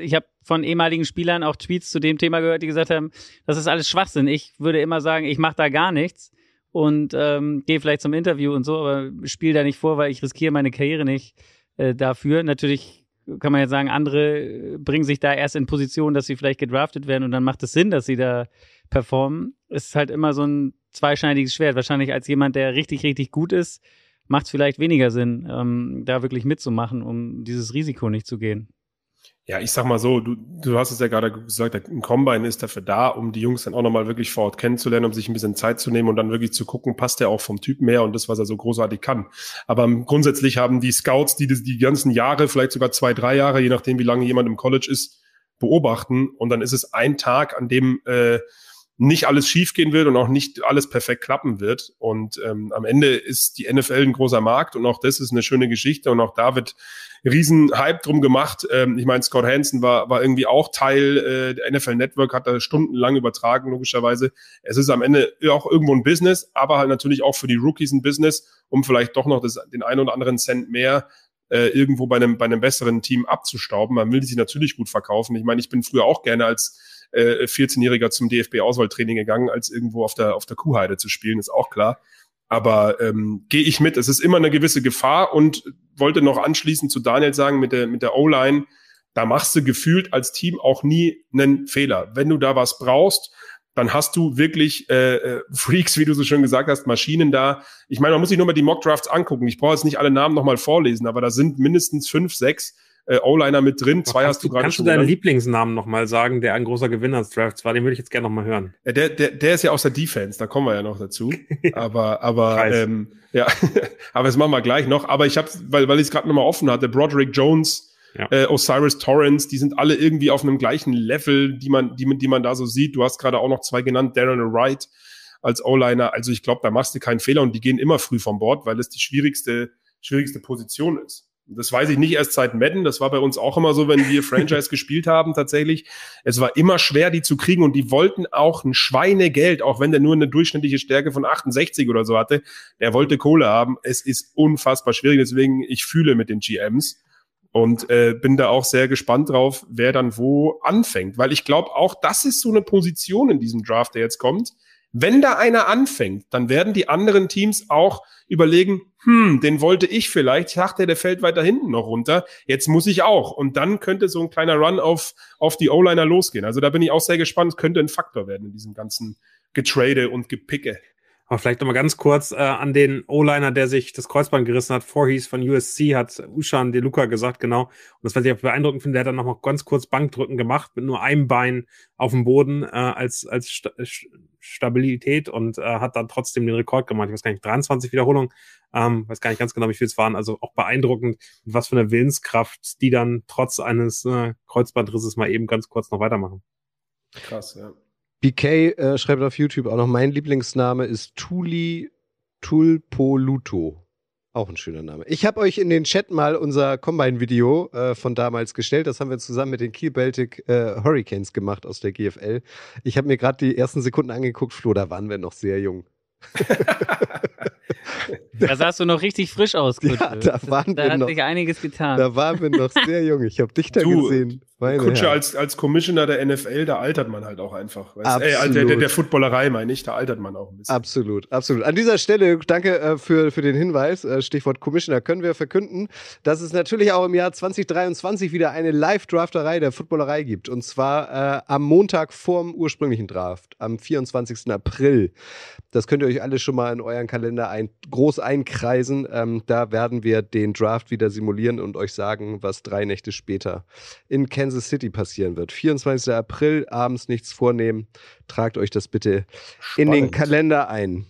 ich habe von ehemaligen Spielern auch Tweets zu dem Thema gehört, die gesagt haben, das ist alles Schwachsinn. Ich würde immer sagen, ich mache da gar nichts und ähm, gehe vielleicht zum Interview und so, aber spiele da nicht vor, weil ich riskiere meine Karriere nicht äh, dafür. Natürlich kann man jetzt sagen, andere bringen sich da erst in Position, dass sie vielleicht gedraftet werden und dann macht es Sinn, dass sie da performen, ist halt immer so ein zweischneidiges Schwert. Wahrscheinlich als jemand, der richtig, richtig gut ist, macht es vielleicht weniger Sinn, ähm, da wirklich mitzumachen, um dieses Risiko nicht zu gehen. Ja, ich sag mal so, du, du hast es ja gerade gesagt, ein Combine ist dafür da, um die Jungs dann auch nochmal wirklich vor Ort kennenzulernen, um sich ein bisschen Zeit zu nehmen und dann wirklich zu gucken, passt er auch vom Typ mehr und das, was er so großartig kann. Aber grundsätzlich haben die Scouts, die die ganzen Jahre, vielleicht sogar zwei, drei Jahre, je nachdem, wie lange jemand im College ist, beobachten und dann ist es ein Tag, an dem äh, nicht alles schiefgehen wird und auch nicht alles perfekt klappen wird. Und ähm, am Ende ist die NFL ein großer Markt und auch das ist eine schöne Geschichte und auch da wird riesen Hype drum gemacht. Ähm, ich meine, Scott Hansen war, war irgendwie auch Teil äh, der NFL Network, hat da stundenlang übertragen, logischerweise. Es ist am Ende auch irgendwo ein Business, aber halt natürlich auch für die Rookies ein Business, um vielleicht doch noch das, den einen oder anderen Cent mehr äh, irgendwo bei einem, bei einem besseren Team abzustauben. Man will sich natürlich gut verkaufen. Ich meine, ich bin früher auch gerne als äh, 14-Jähriger zum DFB-Auswahltraining gegangen, als irgendwo auf der, auf der Kuhheide zu spielen, ist auch klar. Aber ähm, gehe ich mit. Es ist immer eine gewisse Gefahr und wollte noch anschließend zu Daniel sagen, mit der, mit der O-Line, da machst du gefühlt als Team auch nie einen Fehler. Wenn du da was brauchst, dann hast du wirklich äh, äh, Freaks, wie du so schön gesagt hast, Maschinen da. Ich meine, man muss sich nur mal die Mock Drafts angucken. Ich brauche jetzt nicht alle Namen nochmal vorlesen, aber da sind mindestens fünf, sechs äh, O-Liner mit drin. Zwei hast du gerade. Kannst du deinen Lieblingsnamen nochmal sagen, der ein großer Gewinner des Drafts war? Den würde ich jetzt gerne nochmal hören. Ja, der, der, der ist ja aus der Defense, da kommen wir ja noch dazu. aber, aber, ähm, ja, aber das machen wir gleich noch. Aber ich habe, weil, weil ich es gerade nochmal offen hatte, Broderick Jones, ja. äh, Osiris Torrance, die sind alle irgendwie auf einem gleichen Level, die man, die, die man da so sieht. Du hast gerade auch noch zwei genannt, Darren Wright als O-Liner. Also ich glaube, da machst du keinen Fehler und die gehen immer früh vom Bord, weil es die schwierigste, schwierigste Position ist. Das weiß ich nicht erst seit Madden. Das war bei uns auch immer so, wenn wir Franchise gespielt haben, tatsächlich. Es war immer schwer, die zu kriegen und die wollten auch ein Schweinegeld, auch wenn der nur eine durchschnittliche Stärke von 68 oder so hatte. Der wollte Kohle haben. Es ist unfassbar schwierig. Deswegen, ich fühle mit den GMs und äh, bin da auch sehr gespannt drauf, wer dann wo anfängt. Weil ich glaube, auch das ist so eine Position in diesem Draft, der jetzt kommt wenn da einer anfängt, dann werden die anderen Teams auch überlegen, hm, den wollte ich vielleicht, ich dachte, der fällt weiter hinten noch runter, jetzt muss ich auch. Und dann könnte so ein kleiner Run auf, auf die O-Liner losgehen. Also da bin ich auch sehr gespannt, könnte ein Faktor werden in diesem ganzen Getrade und Gepicke. Aber vielleicht nochmal ganz kurz äh, an den O-Liner, der sich das Kreuzband gerissen hat. Voorhees von USC hat Ushan De Luca gesagt, genau. Und das, was ich auch beeindruckend finde, der hat dann nochmal ganz kurz Bankdrücken gemacht mit nur einem Bein auf dem Boden äh, als, als St Stabilität und äh, hat dann trotzdem den Rekord gemacht. Ich weiß gar nicht, 23 Wiederholungen. Ähm, weiß gar nicht ganz genau, wie viel es waren. Also auch beeindruckend, was für eine Willenskraft, die dann trotz eines äh, Kreuzbandrisses mal eben ganz kurz noch weitermachen. Krass, ja. BK äh, schreibt auf YouTube auch noch, mein Lieblingsname ist Tuli Tulpoluto. Auch ein schöner Name. Ich habe euch in den Chat mal unser Combine-Video äh, von damals gestellt. Das haben wir zusammen mit den Kiel Baltic äh, Hurricanes gemacht aus der GFL. Ich habe mir gerade die ersten Sekunden angeguckt, Flo, da waren wir noch sehr jung. da sahst du noch richtig frisch aus. Ja, da waren da wir hat noch, sich einiges getan. Da waren wir noch sehr jung. Ich habe dich da du, gesehen. Meine Kutsche als, als Commissioner der NFL, da altert man halt auch einfach. Weißt, äh, der, der, der Footballerei meine ich, da altert man auch ein bisschen. Absolut, absolut. An dieser Stelle, danke äh, für, für den Hinweis, äh, Stichwort Commissioner, können wir verkünden, dass es natürlich auch im Jahr 2023 wieder eine Live-Drafterei der Footballerei gibt. Und zwar äh, am Montag vorm ursprünglichen Draft, am 24. April. Das könnt ihr euch alle schon mal in euren Kalender ein, groß einkreisen. Ähm, da werden wir den Draft wieder simulieren und euch sagen, was drei Nächte später in Kansas Kansas City passieren wird. 24. April, abends nichts vornehmen. Tragt euch das bitte Spannend. in den Kalender ein.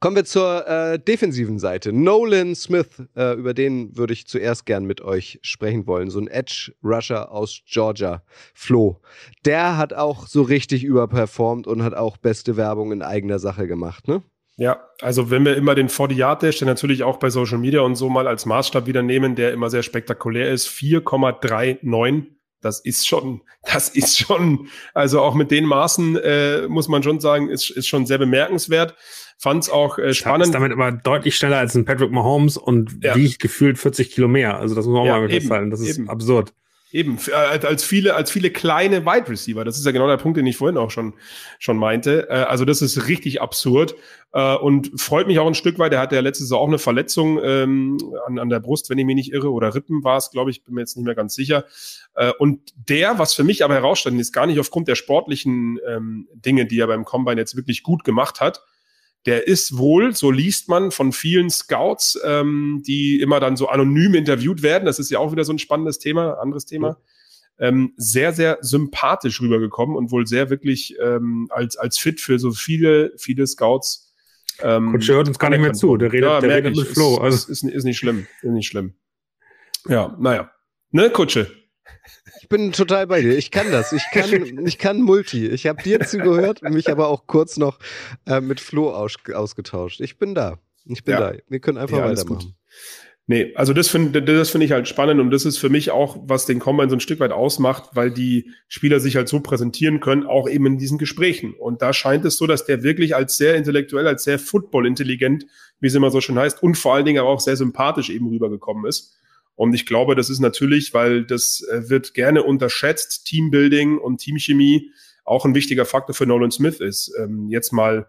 Kommen wir zur äh, defensiven Seite. Nolan Smith, äh, über den würde ich zuerst gern mit euch sprechen wollen. So ein Edge-Rusher aus Georgia, Flo. Der hat auch so richtig überperformt und hat auch beste Werbung in eigener Sache gemacht, ne? Ja, also wenn wir immer den 40 Yard Dash, der natürlich auch bei Social Media und so mal als Maßstab wieder nehmen, der immer sehr spektakulär ist, 4,39 das ist schon, das ist schon, also auch mit den Maßen äh, muss man schon sagen, ist, ist schon sehr bemerkenswert. Fand es auch äh, spannend. Ist damit aber deutlich schneller als ein Patrick Mahomes und ja. wiegt gefühlt 40 Kilo mehr. Also das muss man auch ja, mal festhalten. Das ist eben. absurd. Eben, äh, als viele, als viele kleine Wide Receiver. Das ist ja genau der Punkt, den ich vorhin auch schon, schon meinte. Äh, also das ist richtig absurd äh, und freut mich auch ein Stück weit. Er hatte ja letztes Jahr auch eine Verletzung ähm, an, an der Brust, wenn ich mich nicht irre, oder Rippen war es, glaube ich, bin mir jetzt nicht mehr ganz sicher. und der, was für mich aber herausstand, ist gar nicht aufgrund der sportlichen ähm, Dinge, die er beim Combine jetzt wirklich gut gemacht hat, der ist wohl, so liest man von vielen Scouts, ähm, die immer dann so anonym interviewt werden. Das ist ja auch wieder so ein spannendes Thema, anderes Thema. Ähm, sehr, sehr sympathisch rübergekommen und wohl sehr wirklich ähm, als, als fit für so viele, viele Scouts. Ähm, Coach hört uns gar nicht mehr zu, der redet, ja, der redet mit Flo. Also. Ist, ist, ist nicht schlimm, ist nicht schlimm. Ja, naja. Ne, Kutsche? Ich bin total bei dir. Ich kann das. Ich kann, ich kann Multi. Ich habe dir zugehört, mich aber auch kurz noch äh, mit Flo aus, ausgetauscht. Ich bin da. Ich bin ja. da. Wir können einfach ja, weitermachen. Nee, also das finde das finde ich halt spannend und das ist für mich auch, was den Combine so ein Stück weit ausmacht, weil die Spieler sich halt so präsentieren können, auch eben in diesen Gesprächen. Und da scheint es so, dass der wirklich als sehr intellektuell, als sehr football-intelligent, wie es immer so schön heißt, und vor allen Dingen aber auch sehr sympathisch eben rübergekommen ist. Und ich glaube, das ist natürlich, weil das äh, wird gerne unterschätzt, Teambuilding und Teamchemie auch ein wichtiger Faktor für Nolan Smith ist. Ähm, jetzt mal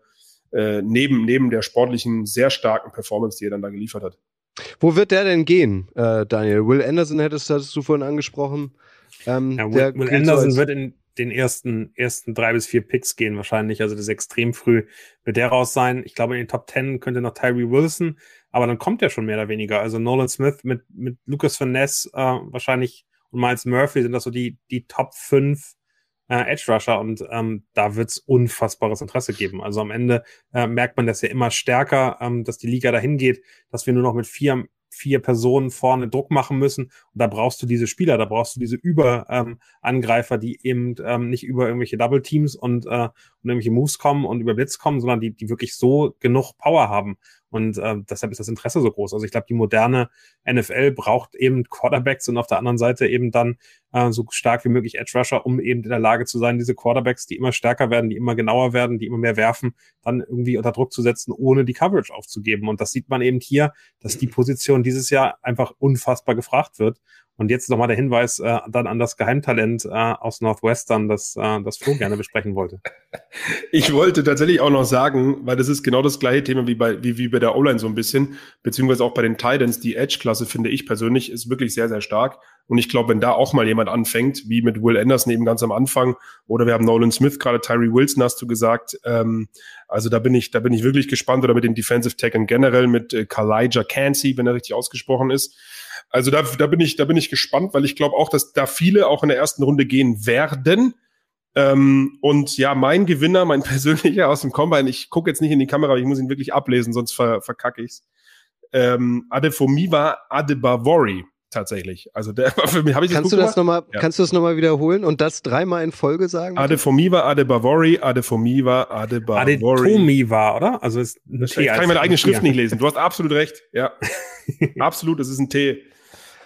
äh, neben, neben der sportlichen, sehr starken Performance, die er dann da geliefert hat. Wo wird der denn gehen, äh, Daniel? Will Anderson hättest, hattest du vorhin angesprochen. Ähm, ja, Will, Will Anderson wird in den ersten, ersten drei bis vier Picks gehen wahrscheinlich. Also das ist extrem früh. Wird der raus sein. Ich glaube, in den Top Ten könnte noch Tyree Wilson aber dann kommt er schon mehr oder weniger. Also Nolan Smith mit, mit Lucas Van Ness äh, wahrscheinlich und Miles Murphy sind das so die, die Top 5 äh, Edge Rusher und ähm, da wird es unfassbares Interesse geben. Also am Ende äh, merkt man das ja immer stärker, ähm, dass die Liga dahin geht, dass wir nur noch mit vier vier Personen vorne Druck machen müssen. Und da brauchst du diese Spieler, da brauchst du diese Überangreifer, ähm, die eben ähm, nicht über irgendwelche Double Teams und, äh, und irgendwelche Moves kommen und über Blitz kommen, sondern die, die wirklich so genug Power haben. Und äh, deshalb ist das Interesse so groß. Also ich glaube, die moderne NFL braucht eben Quarterbacks und auf der anderen Seite eben dann äh, so stark wie möglich Edge Rusher, um eben in der Lage zu sein, diese Quarterbacks, die immer stärker werden, die immer genauer werden, die immer mehr werfen, dann irgendwie unter Druck zu setzen, ohne die Coverage aufzugeben. Und das sieht man eben hier, dass die Position dieses Jahr einfach unfassbar gefragt wird. Und jetzt nochmal der Hinweis äh, dann an das Geheimtalent äh, aus Northwestern, das, äh, das Flo gerne besprechen wollte. Ich wollte tatsächlich auch noch sagen, weil das ist genau das gleiche Thema wie bei, wie, wie bei der O-Line so ein bisschen, beziehungsweise auch bei den Titans. Die Edge-Klasse finde ich persönlich ist wirklich sehr, sehr stark. Und ich glaube, wenn da auch mal jemand anfängt, wie mit Will Anderson eben ganz am Anfang, oder wir haben Nolan Smith, gerade Tyree Wilson hast du gesagt, ähm, also da bin ich, da bin ich wirklich gespannt, oder mit den Defensive Tacken generell, mit äh, Kalijah Cansey, wenn er richtig ausgesprochen ist. Also da, da bin ich, da bin ich gespannt, weil ich glaube auch, dass da viele auch in der ersten Runde gehen werden. Ähm, und ja, mein Gewinner, mein persönlicher aus dem Combine, ich gucke jetzt nicht in die Kamera, ich muss ihn wirklich ablesen, sonst ver, verkacke ich's. Ähm, Adefomiva Adebavori tatsächlich. Also der war für mich, habe ich kannst du das nochmal, ja. kannst du das nochmal wiederholen und das dreimal in Folge sagen? Adefomiva Adebavori, Adefomiva Adebavori. Adetomiva, oder? Also ist ein T. Ich kann ich meine eigene Schrift nicht lesen. Du hast absolut recht. Ja, absolut. Es ist ein T.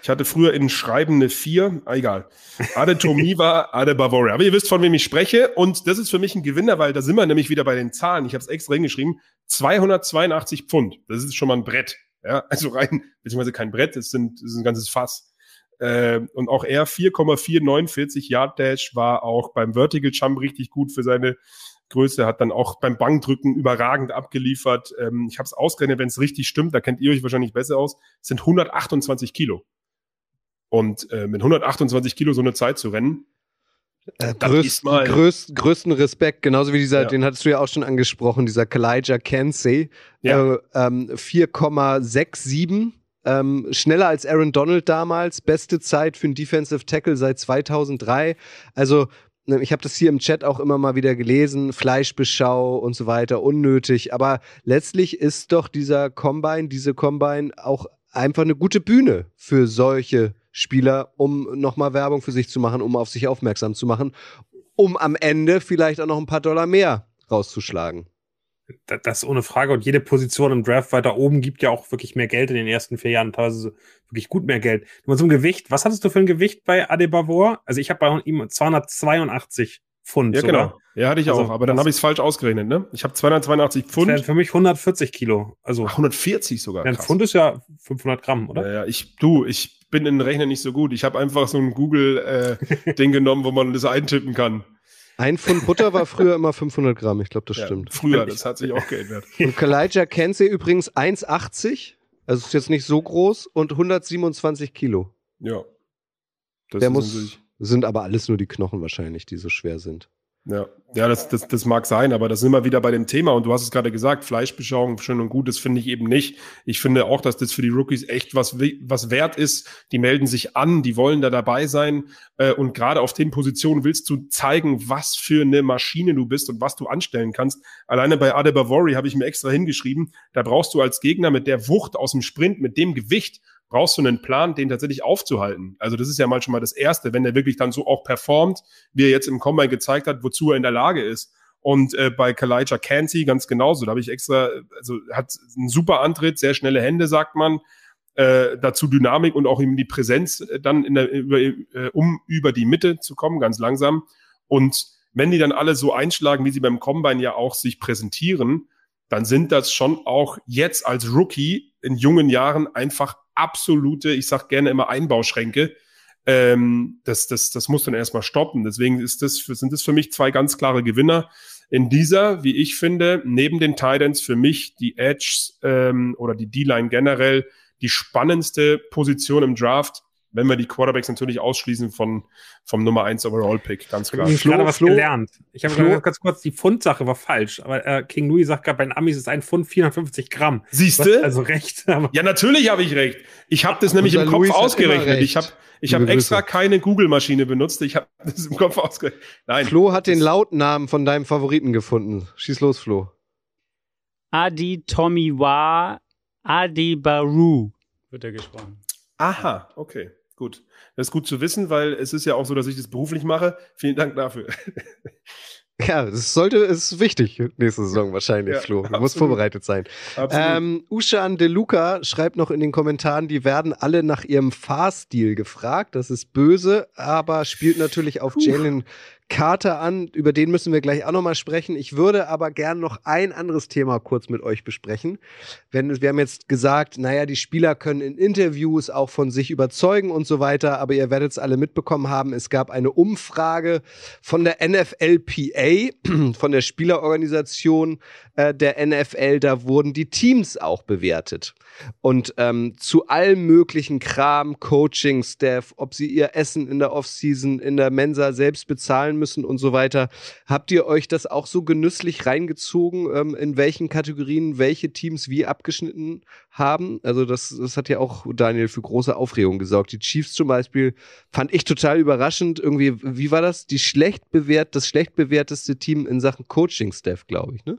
Ich hatte früher in Schreiben eine 4, ah, egal. Adetomiva Adebavori. Aber ihr wisst, von wem ich spreche. Und das ist für mich ein Gewinner, weil da sind wir nämlich wieder bei den Zahlen. Ich habe es extra hingeschrieben. 282 Pfund. Das ist schon mal ein Brett. Ja, also rein, beziehungsweise kein Brett, es sind, es ist ein ganzes Fass. Äh, und auch er 4,449 Yard Dash war auch beim Vertical Jump richtig gut für seine Größe, hat dann auch beim Bankdrücken überragend abgeliefert. Ähm, ich habe es ausgerechnet, wenn es richtig stimmt, da kennt ihr euch wahrscheinlich besser aus, sind 128 Kilo. Und äh, mit 128 Kilo so eine Zeit zu rennen, äh, größt, größt, größten Respekt, genauso wie dieser, ja. den hattest du ja auch schon angesprochen, dieser Kalijah Kensey, ja. äh, ähm, 4,67, ähm, schneller als Aaron Donald damals, beste Zeit für einen Defensive Tackle seit 2003. Also ne, ich habe das hier im Chat auch immer mal wieder gelesen, Fleischbeschau und so weiter, unnötig. Aber letztlich ist doch dieser Combine, diese Combine auch einfach eine gute Bühne für solche Spieler, um nochmal Werbung für sich zu machen, um auf sich aufmerksam zu machen, um am Ende vielleicht auch noch ein paar Dollar mehr rauszuschlagen. Das ohne Frage. Und jede Position im Draft weiter oben gibt ja auch wirklich mehr Geld in den ersten vier Jahren, teilweise wirklich gut mehr Geld. Nur zum Gewicht. Was hattest du für ein Gewicht bei Adebavor? Also ich habe bei ihm 282 Pfund. Ja, sogar. genau. Ja, hatte ich also, auch. Aber dann habe ich es falsch ausgerechnet, ne? Ich habe 282 Pfund. Das für mich 140 Kilo. Also Ach, 140 sogar. Ein Pfund ist ja 500 Gramm, oder? Ja, ja, ich, du, ich bin in den Rechner nicht so gut. Ich habe einfach so ein Google-Ding äh, genommen, wo man das eintippen kann. Ein Pfund Butter war früher immer 500 Gramm. Ich glaube, das ja, stimmt. Früher, das hat sich auch geändert. Und Kalijah Kensey übrigens 1,80. Also ist jetzt nicht so groß und 127 Kilo. Ja. Das Der muss, sind aber alles nur die Knochen wahrscheinlich, die so schwer sind. Ja, ja das, das, das mag sein, aber das sind wir wieder bei dem Thema. Und du hast es gerade gesagt, Fleischbeschauung, schön und gut, das finde ich eben nicht. Ich finde auch, dass das für die Rookies echt was, was wert ist. Die melden sich an, die wollen da dabei sein. Äh, und gerade auf den Positionen willst du zeigen, was für eine Maschine du bist und was du anstellen kannst. Alleine bei Adebavori habe ich mir extra hingeschrieben, da brauchst du als Gegner mit der Wucht aus dem Sprint, mit dem Gewicht brauchst du einen Plan, den tatsächlich aufzuhalten. Also das ist ja mal schon mal das Erste, wenn er wirklich dann so auch performt, wie er jetzt im Combine gezeigt hat, wozu er in der Lage ist. Und äh, bei Kalijah Cansey ganz genauso. Da habe ich extra, also hat einen super Antritt, sehr schnelle Hände, sagt man. Äh, dazu Dynamik und auch eben die Präsenz äh, dann in der, über, äh, um über die Mitte zu kommen, ganz langsam. Und wenn die dann alle so einschlagen, wie sie beim Combine ja auch sich präsentieren, dann sind das schon auch jetzt als Rookie in jungen Jahren einfach absolute, ich sag gerne immer Einbauschränke. Ähm, das, das, das muss dann erstmal stoppen. Deswegen ist das, sind das für mich zwei ganz klare Gewinner. In dieser, wie ich finde, neben den Titans für mich die Edge ähm, oder die D-Line generell die spannendste Position im Draft, wenn wir die Quarterbacks natürlich ausschließen von, vom Nummer 1 Overall Pick, ganz klar. Ich habe gerade was Flo, gelernt. Ich habe gerade ganz kurz, die Pfundsache war falsch, aber äh, King Louis sagt gerade, bei den Amis ist ein Pfund 450 Gramm. Siehst du? Also recht. ja, natürlich habe ich recht. Ich habe das nämlich im Kopf Louis ausgerechnet. Ich habe ich habe extra keine Google-Maschine benutzt. Ich habe das im Kopf ausgerechnet. Nein. Flo hat den Lautnamen von deinem Favoriten gefunden. Schieß los, Flo. Adi Tomiwa Adi Baru wird er gesprochen. Aha, okay, gut. Das ist gut zu wissen, weil es ist ja auch so, dass ich das beruflich mache. Vielen Dank dafür. Ja, es sollte, ist wichtig nächste Saison wahrscheinlich, ja, Flo. Du musst vorbereitet sein. Ähm, Ushan De Luca schreibt noch in den Kommentaren, die werden alle nach ihrem Fahrstil gefragt. Das ist böse, aber spielt natürlich auf Jalen Carter an, über den müssen wir gleich auch nochmal sprechen. Ich würde aber gern noch ein anderes Thema kurz mit euch besprechen. Wenn, wir haben jetzt gesagt, naja, die Spieler können in Interviews auch von sich überzeugen und so weiter, aber ihr werdet es alle mitbekommen haben, es gab eine Umfrage von der NFLPA, von der Spielerorganisation äh, der NFL, da wurden die Teams auch bewertet. Und ähm, zu allem möglichen Kram, Coaching, Staff, ob sie ihr Essen in der Offseason in der Mensa selbst bezahlen müssen und so weiter. Habt ihr euch das auch so genüsslich reingezogen, ähm, in welchen Kategorien welche Teams wie abgeschnitten haben? Also das, das hat ja auch Daniel für große Aufregung gesorgt. Die Chiefs zum Beispiel fand ich total überraschend. Irgendwie, wie war das? Die schlecht bewährt, das schlecht bewerteste Team in Sachen Coaching-Staff, glaube ich, ne?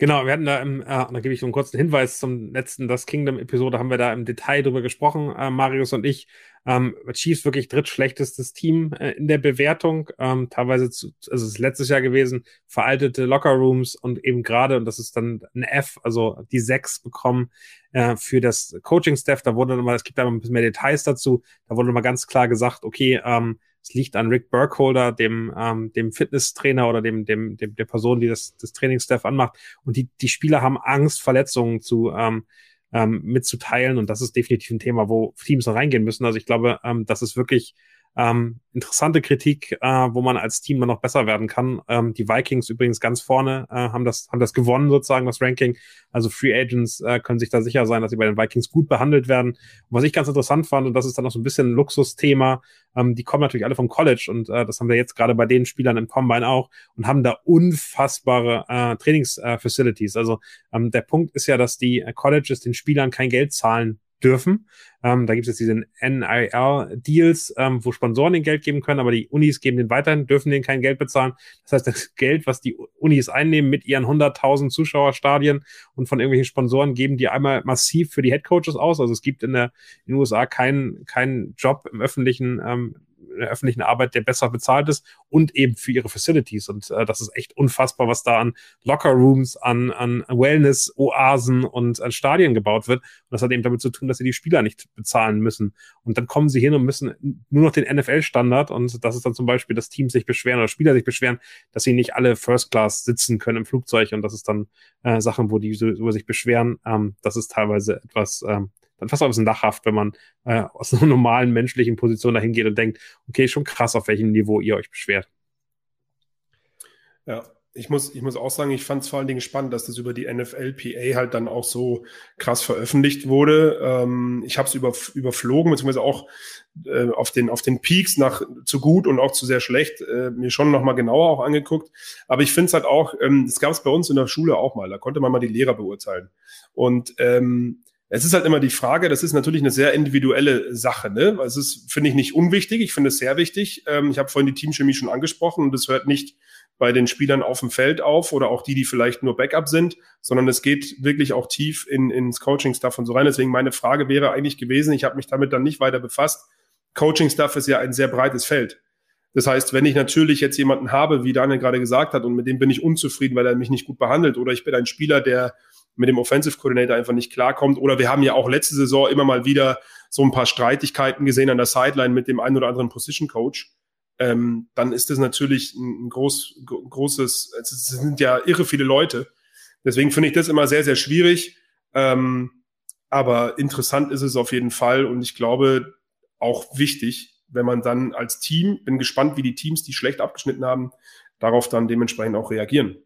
Genau, wir hatten da im, äh, da gebe ich so einen kurzen Hinweis zum letzten Das Kingdom-Episode, haben wir da im Detail drüber gesprochen, äh, Marius und ich. Ähm, Chiefs wirklich drittschlechtestes Team äh, in der Bewertung, ähm, teilweise zu, also es ist letztes Jahr gewesen, veraltete Lockerrooms und eben gerade, und das ist dann ein F, also die sechs bekommen äh, für das Coaching-Staff. Da wurde nochmal, es gibt da ein bisschen mehr Details dazu, da wurde nochmal ganz klar gesagt, okay, ähm, es liegt an Rick Burkholder, dem, ähm, dem Fitnesstrainer oder dem, dem, dem, der Person, die das, das Trainingsstaff anmacht. Und die, die Spieler haben Angst, Verletzungen zu, ähm, ähm, mitzuteilen. Und das ist definitiv ein Thema, wo Teams noch reingehen müssen. Also ich glaube, ähm, das ist wirklich ähm, interessante Kritik, äh, wo man als Team noch besser werden kann. Ähm, die Vikings übrigens ganz vorne äh, haben das haben das gewonnen sozusagen das Ranking. Also Free Agents äh, können sich da sicher sein, dass sie bei den Vikings gut behandelt werden. Und was ich ganz interessant fand und das ist dann noch so ein bisschen ein Luxusthema. Ähm, die kommen natürlich alle vom College und äh, das haben wir jetzt gerade bei den Spielern im Combine auch und haben da unfassbare äh, Trainingsfacilities. Äh, also ähm, der Punkt ist ja, dass die Colleges den Spielern kein Geld zahlen dürfen. Ähm, da gibt es jetzt diese NIL-Deals, ähm, wo Sponsoren den Geld geben können, aber die Unis geben den weiterhin, dürfen den kein Geld bezahlen. Das heißt, das Geld, was die Unis einnehmen mit ihren 100.000 Zuschauerstadien und von irgendwelchen Sponsoren, geben die einmal massiv für die Headcoaches aus. Also es gibt in, der, in den USA keinen keinen Job im öffentlichen ähm, der öffentlichen Arbeit, der besser bezahlt ist und eben für ihre Facilities. Und äh, das ist echt unfassbar, was da an Locker-Rooms, an, an Wellness-Oasen und an Stadien gebaut wird. Und das hat eben damit zu tun, dass sie die Spieler nicht bezahlen müssen. Und dann kommen sie hin und müssen nur noch den NFL-Standard und das ist dann zum Beispiel, dass Teams sich beschweren oder Spieler sich beschweren, dass sie nicht alle First Class sitzen können im Flugzeug und das ist dann äh, Sachen, wo die so, über sich beschweren. Ähm, das ist teilweise etwas ähm, dann fast auch ein bisschen lachhaft, wenn man äh, aus einer normalen menschlichen Position dahin geht und denkt, okay, schon krass, auf welchem Niveau ihr euch beschwert. Ja, ich muss, ich muss auch sagen, ich fand es vor allen Dingen spannend, dass das über die NFLPA halt dann auch so krass veröffentlicht wurde. Ähm, ich habe es über, überflogen, beziehungsweise auch äh, auf, den, auf den Peaks nach zu gut und auch zu sehr schlecht äh, mir schon nochmal genauer auch angeguckt. Aber ich finde es halt auch, ähm, das gab es bei uns in der Schule auch mal, da konnte man mal die Lehrer beurteilen. Und ähm, es ist halt immer die Frage, das ist natürlich eine sehr individuelle Sache. Ne? Es ist, finde ich, nicht unwichtig. Ich finde es sehr wichtig. Ähm, ich habe vorhin die Teamchemie schon angesprochen und es hört nicht bei den Spielern auf dem Feld auf oder auch die, die vielleicht nur Backup sind, sondern es geht wirklich auch tief in, ins Coaching-Stuff und so rein. Deswegen meine Frage wäre eigentlich gewesen, ich habe mich damit dann nicht weiter befasst. Coaching-Stuff ist ja ein sehr breites Feld. Das heißt, wenn ich natürlich jetzt jemanden habe, wie Daniel gerade gesagt hat, und mit dem bin ich unzufrieden, weil er mich nicht gut behandelt, oder ich bin ein Spieler, der mit dem Offensive Coordinator einfach nicht klarkommt. Oder wir haben ja auch letzte Saison immer mal wieder so ein paar Streitigkeiten gesehen an der Sideline mit dem einen oder anderen Position Coach. Ähm, dann ist das natürlich ein groß, großes, es sind ja irre viele Leute. Deswegen finde ich das immer sehr, sehr schwierig. Ähm, aber interessant ist es auf jeden Fall und ich glaube auch wichtig, wenn man dann als Team, bin gespannt, wie die Teams, die schlecht abgeschnitten haben, darauf dann dementsprechend auch reagieren.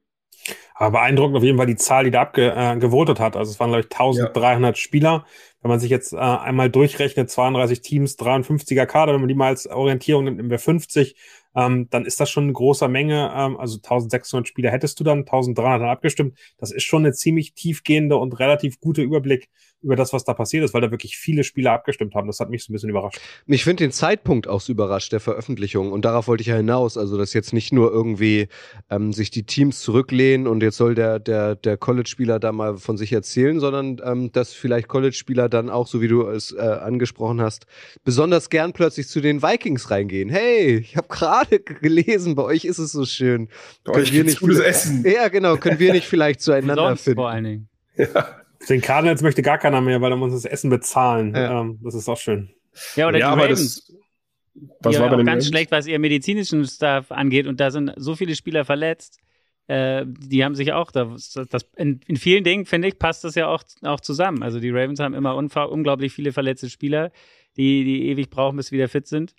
Aber beeindruckend auf jeden Fall die Zahl, die da abgevotet äh, hat. Also es waren, glaube ich, 1300 ja. Spieler. wenn man sich jetzt äh, einmal durchrechnet, 32 Teams, 53er Kader, wenn man die mal als Orientierung nimmt, nehmen wir 50, ähm, dann ist das schon eine große Menge. Ähm, also 1600 Spieler hättest du dann, 1300 dann abgestimmt. Das ist schon eine ziemlich tiefgehende und relativ gute Überblick über das, was da passiert ist, weil da wirklich viele Spieler abgestimmt haben. Das hat mich so ein bisschen überrascht. Ich finde den Zeitpunkt auch so überrascht, der Veröffentlichung. Und darauf wollte ich ja hinaus. Also, dass jetzt nicht nur irgendwie ähm, sich die Teams zurücklehnen und jetzt soll der, der, der College-Spieler da mal von sich erzählen, sondern ähm, dass vielleicht College-Spieler dann auch, so wie du es äh, angesprochen hast, besonders gern plötzlich zu den Vikings reingehen. Hey, ich habe gerade gelesen, bei euch ist es so schön. Bei euch wir nicht gutes Essen. Ja, genau. Können wir nicht vielleicht zueinander Sonst finden? vor allen Dingen. Ja. Den Cardinals möchte gar keiner mehr, weil er muss das Essen bezahlen. Ja. Ähm, das ist auch schön. Ja, oder ja, die aber Ravens. das. Was die war auch ganz Ravens? schlecht, was ihr medizinischen Staff angeht. Und da sind so viele Spieler verletzt. Äh, die haben sich auch, das, das, in, in vielen Dingen, finde ich, passt das ja auch, auch zusammen. Also die Ravens haben immer unglaublich viele verletzte Spieler, die, die ewig brauchen, bis sie wieder fit sind.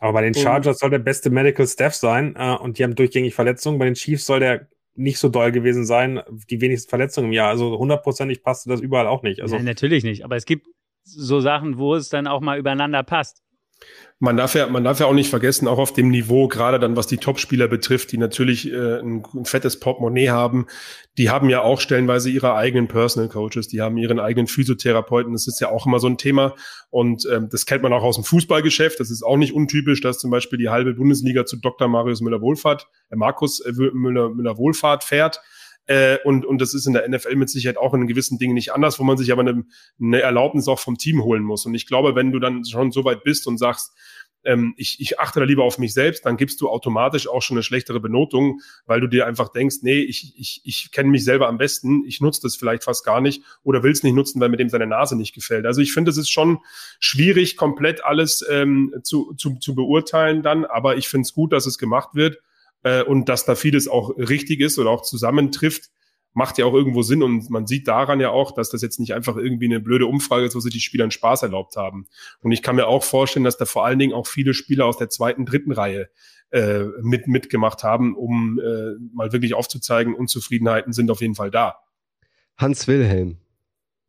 Aber bei den Und- Chargers soll der beste Medical Staff sein äh, und die haben durchgängig Verletzungen. Bei den Chiefs soll der nicht so doll gewesen sein, die wenigsten Verletzungen im Jahr. Also hundertprozentig passte das überall auch nicht. Also Nein, natürlich nicht. Aber es gibt so Sachen, wo es dann auch mal übereinander passt. Man darf, ja, man darf ja auch nicht vergessen, auch auf dem Niveau, gerade dann was die Topspieler betrifft, die natürlich äh, ein, ein fettes Portemonnaie haben, die haben ja auch stellenweise ihre eigenen Personal Coaches, die haben ihren eigenen Physiotherapeuten. Das ist ja auch immer so ein Thema. Und ähm, das kennt man auch aus dem Fußballgeschäft. Das ist auch nicht untypisch, dass zum Beispiel die halbe Bundesliga zu Dr. Marius Müller-Wohlfahrt, äh, Markus äh, Müller- Müller-Wohlfahrt fährt. Äh, und, und das ist in der NFL mit Sicherheit auch in gewissen Dingen nicht anders, wo man sich aber eine, eine Erlaubnis auch vom Team holen muss. Und ich glaube, wenn du dann schon so weit bist und sagst, ähm, ich, ich achte da lieber auf mich selbst, dann gibst du automatisch auch schon eine schlechtere Benotung, weil du dir einfach denkst, nee, ich, ich, ich kenne mich selber am besten, ich nutze das vielleicht fast gar nicht oder will es nicht nutzen, weil mir dem seine Nase nicht gefällt. Also ich finde, es ist schon schwierig, komplett alles ähm, zu, zu, zu beurteilen dann, aber ich finde es gut, dass es gemacht wird äh, und dass da vieles auch richtig ist oder auch zusammentrifft, macht ja auch irgendwo Sinn und man sieht daran ja auch, dass das jetzt nicht einfach irgendwie eine blöde Umfrage ist, wo sich die Spieler einen Spaß erlaubt haben. Und ich kann mir auch vorstellen, dass da vor allen Dingen auch viele Spieler aus der zweiten, dritten Reihe äh, mit mitgemacht haben, um äh, mal wirklich aufzuzeigen, Unzufriedenheiten sind auf jeden Fall da. Hans Wilhelm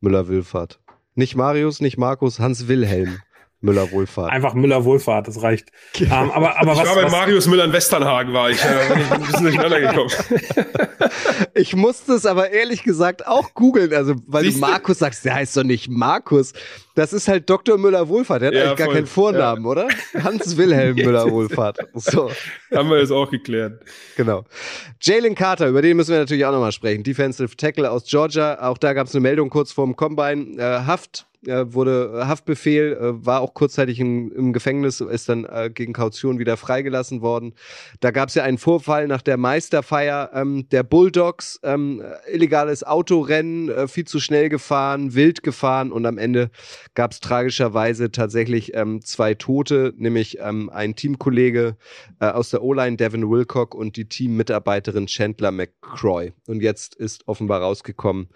Müller-Wohlfahrt. Nicht Marius, nicht Markus, Hans Wilhelm Müller-Wohlfahrt. einfach Müller-Wohlfahrt, das reicht. ähm, aber, aber ich was, war bei was, Marius Müller in Westernhagen, war ich. Äh, bin ich ein bisschen durcheinander gekommen. Ich musste es aber ehrlich gesagt auch googeln, also weil Siehst du du? Markus sagst, der heißt doch nicht Markus. Das ist halt Dr. Müller-Wohlfahrt, der hat Ja, eigentlich gar voll. keinen Vornamen, oder? Hans Wilhelm Müller-Wohlfahrt. So, Haben wir jetzt auch geklärt. genau. Jalen Carter, über den müssen wir natürlich auch nochmal sprechen. Defensive Tackle aus Georgia, auch da gab es eine Meldung kurz vorm Combine. Äh, Haft wurde Haftbefehl, äh, war auch kurzzeitig im, im Gefängnis, ist dann äh, gegen Kaution wieder freigelassen worden. Da gab es ja einen Vorfall nach der Meisterfeier ähm, der Bulldogs, ähm, äh, illegales Autorennen, äh, viel zu schnell gefahren, wild gefahren und am Ende gab es tragischerweise tatsächlich ähm, zwei Tote, nämlich ähm, ein Teamkollege äh, aus der O-Line, Devin Wilcock, und die Teammitarbeiterin Chandler McCroy. Und jetzt ist offenbar rausgekommen,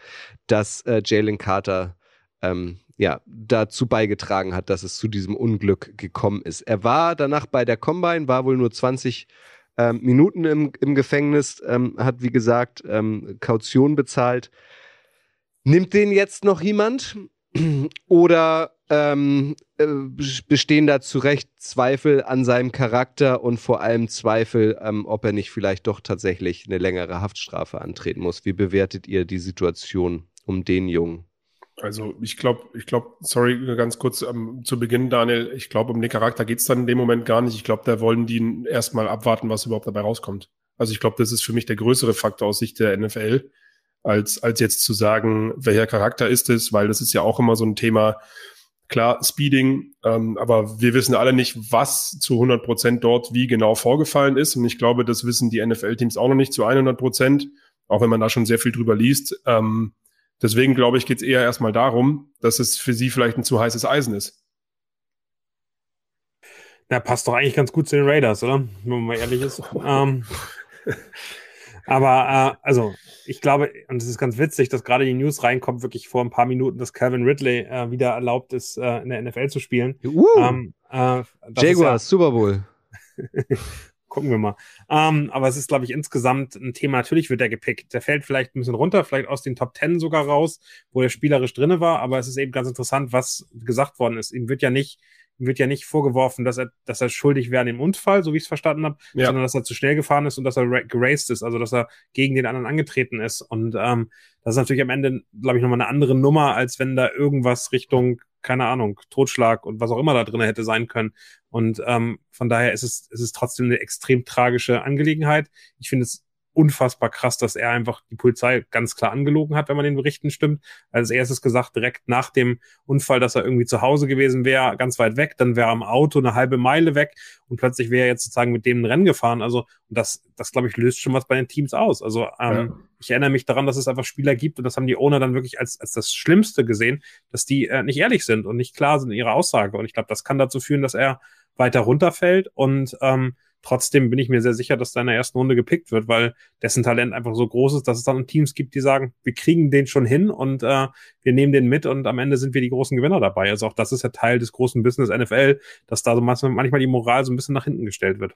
dass äh, Jalen Carter ähm, ja, dazu beigetragen hat, dass es zu diesem Unglück gekommen ist. Er war danach bei der Combine, war wohl nur 20 ähm, Minuten im, im Gefängnis, ähm, hat wie gesagt ähm, Kaution bezahlt. Nimmt den jetzt noch jemand? Oder ähm, äh, bestehen da zu Recht Zweifel an seinem Charakter und vor allem Zweifel, ähm, ob er nicht vielleicht doch tatsächlich eine längere Haftstrafe antreten muss? Wie bewertet ihr die Situation um den Jungen? Also ich glaube, ich glaube, sorry, ganz kurz ähm, zu Beginn, Daniel, ich glaube, um den Charakter geht's dann in dem Moment gar nicht. Ich glaube, da wollen die erstmal abwarten, was überhaupt dabei rauskommt. Also ich glaube, das ist für mich der größere Faktor aus Sicht der NFL, als, als jetzt zu sagen, welcher Charakter ist es, weil das ist ja auch immer so ein Thema, klar, Speeding, ähm, aber wir wissen alle nicht, was zu 100 Prozent dort wie genau vorgefallen ist. Und ich glaube, das wissen die NFL-Teams auch noch nicht zu 100 Prozent, auch wenn man da schon sehr viel drüber liest. Ähm, Deswegen glaube ich, geht es eher erstmal darum, dass es für sie vielleicht ein zu heißes Eisen ist. na, passt doch eigentlich ganz gut zu den Raiders, oder? Wenn man mal ehrlich ist. ähm, aber äh, also, ich glaube, und es ist ganz witzig, dass gerade die News reinkommt, wirklich vor ein paar Minuten, dass Calvin Ridley äh, wieder erlaubt ist, äh, in der NFL zu spielen. Uh, Ähm, äh, das ist Jaguars, Super Bowl. gucken wir mal. Ähm, aber es ist, glaube ich, insgesamt ein Thema. Natürlich wird er gepickt. Der fällt vielleicht ein bisschen runter, vielleicht aus den Top Ten sogar raus, wo er spielerisch drinne war. Aber es ist eben ganz interessant, was gesagt worden ist. Ihm wird ja nicht wird ja nicht vorgeworfen, dass er, dass er schuldig wäre an dem Unfall, so wie ich es verstanden habe, ja. sondern dass er zu schnell gefahren ist und dass er geraced ist, also dass er gegen den anderen angetreten ist. Und ähm, das ist natürlich am Ende, glaube ich, nochmal eine andere Nummer, als wenn da irgendwas Richtung, keine Ahnung, Totschlag und was auch immer da drin hätte sein können. Und ähm, von daher ist es, ist es trotzdem eine extrem tragische Angelegenheit. Ich finde es unfassbar krass, dass er einfach die Polizei ganz klar angelogen hat, wenn man den Berichten stimmt. Als erstes gesagt, direkt nach dem Unfall, dass er irgendwie zu Hause gewesen wäre, ganz weit weg, dann wäre er am Auto eine halbe Meile weg und plötzlich wäre er jetzt sozusagen mit dem ein Rennen gefahren. Also und das, das glaube ich, löst schon was bei den Teams aus. Also ähm, ja. ich erinnere mich daran, dass es einfach Spieler gibt und das haben die Owner dann wirklich als, als das Schlimmste gesehen, dass die äh, nicht ehrlich sind und nicht klar sind in ihrer Aussage. Und ich glaube, das kann dazu führen, dass er weiter runterfällt und ähm, Trotzdem bin ich mir sehr sicher, dass da in der ersten Runde gepickt wird, weil dessen Talent einfach so groß ist, dass es dann Teams gibt, die sagen, wir kriegen den schon hin und äh, wir nehmen den mit und am Ende sind wir die großen Gewinner dabei. Also auch das ist ja Teil des großen Business NFL, dass da so manchmal die Moral so ein bisschen nach hinten gestellt wird.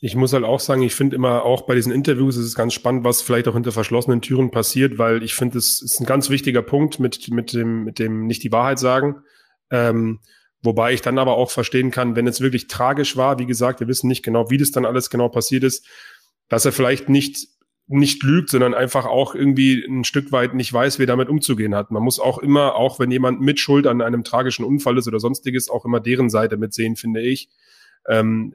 Ich muss halt auch sagen, ich finde immer auch bei diesen Interviews ist es ganz spannend, was vielleicht auch hinter verschlossenen Türen passiert, weil ich finde, es ist ein ganz wichtiger Punkt mit, mit dem, mit dem nicht die Wahrheit sagen. Ähm, Wobei ich dann aber auch verstehen kann, wenn es wirklich tragisch war, wie gesagt, wir wissen nicht genau, wie das dann alles genau passiert ist, dass er vielleicht nicht nicht lügt, sondern einfach auch irgendwie ein Stück weit nicht weiß, wie damit umzugehen hat. Man muss auch immer, auch wenn jemand mit Schuld an einem tragischen Unfall ist oder sonstiges, auch immer deren Seite mitsehen, finde ich. Ähm,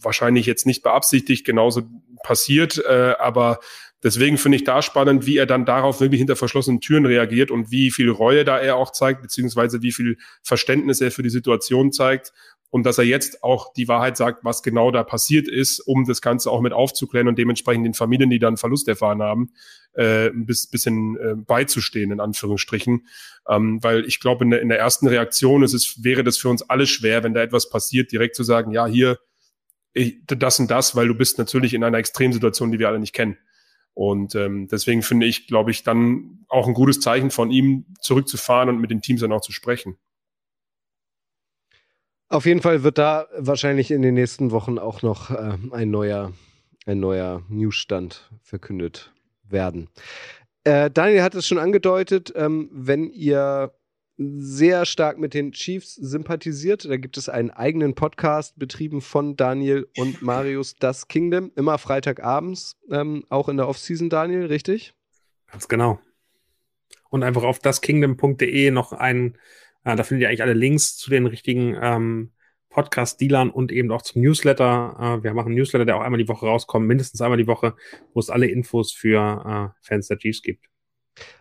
wahrscheinlich jetzt nicht beabsichtigt, genauso passiert, äh, aber Deswegen finde ich da spannend, wie er dann darauf wirklich hinter verschlossenen Türen reagiert und wie viel Reue da er auch zeigt, beziehungsweise wie viel Verständnis er für die Situation zeigt und dass er jetzt auch die Wahrheit sagt, was genau da passiert ist, um das Ganze auch mit aufzuklären und dementsprechend den Familien, die dann Verlust erfahren haben, äh, ein bisschen äh, beizustehen, in Anführungsstrichen. Ähm, weil ich glaube, in der, in der ersten Reaktion ist es, wäre das für uns alle schwer, wenn da etwas passiert, direkt zu sagen, ja, hier, ich, das und das, weil du bist natürlich in einer Extremsituation, die wir alle nicht kennen. Und ähm, deswegen finde ich, glaube ich, dann auch ein gutes Zeichen von ihm, zurückzufahren und mit den Teams dann auch zu sprechen. Auf jeden Fall wird da wahrscheinlich in den nächsten Wochen auch noch äh, ein neuer, ein neuer Newsstand verkündet werden. Äh, Daniel hat es schon angedeutet, ähm, wenn ihr sehr stark mit den Chiefs sympathisiert. Da gibt es einen eigenen Podcast betrieben von Daniel und Marius Das Kingdom, immer Freitagabends, ähm, auch in der Offseason, Daniel, richtig? Ganz genau. Und einfach auf daskingdom.de noch ein, äh, da findet ihr eigentlich alle Links zu den richtigen ähm, Podcast-Dealern und eben auch zum Newsletter. Äh, wir machen einen Newsletter, der auch einmal die Woche rauskommt, mindestens einmal die Woche, wo es alle Infos für äh, Fans der Chiefs gibt.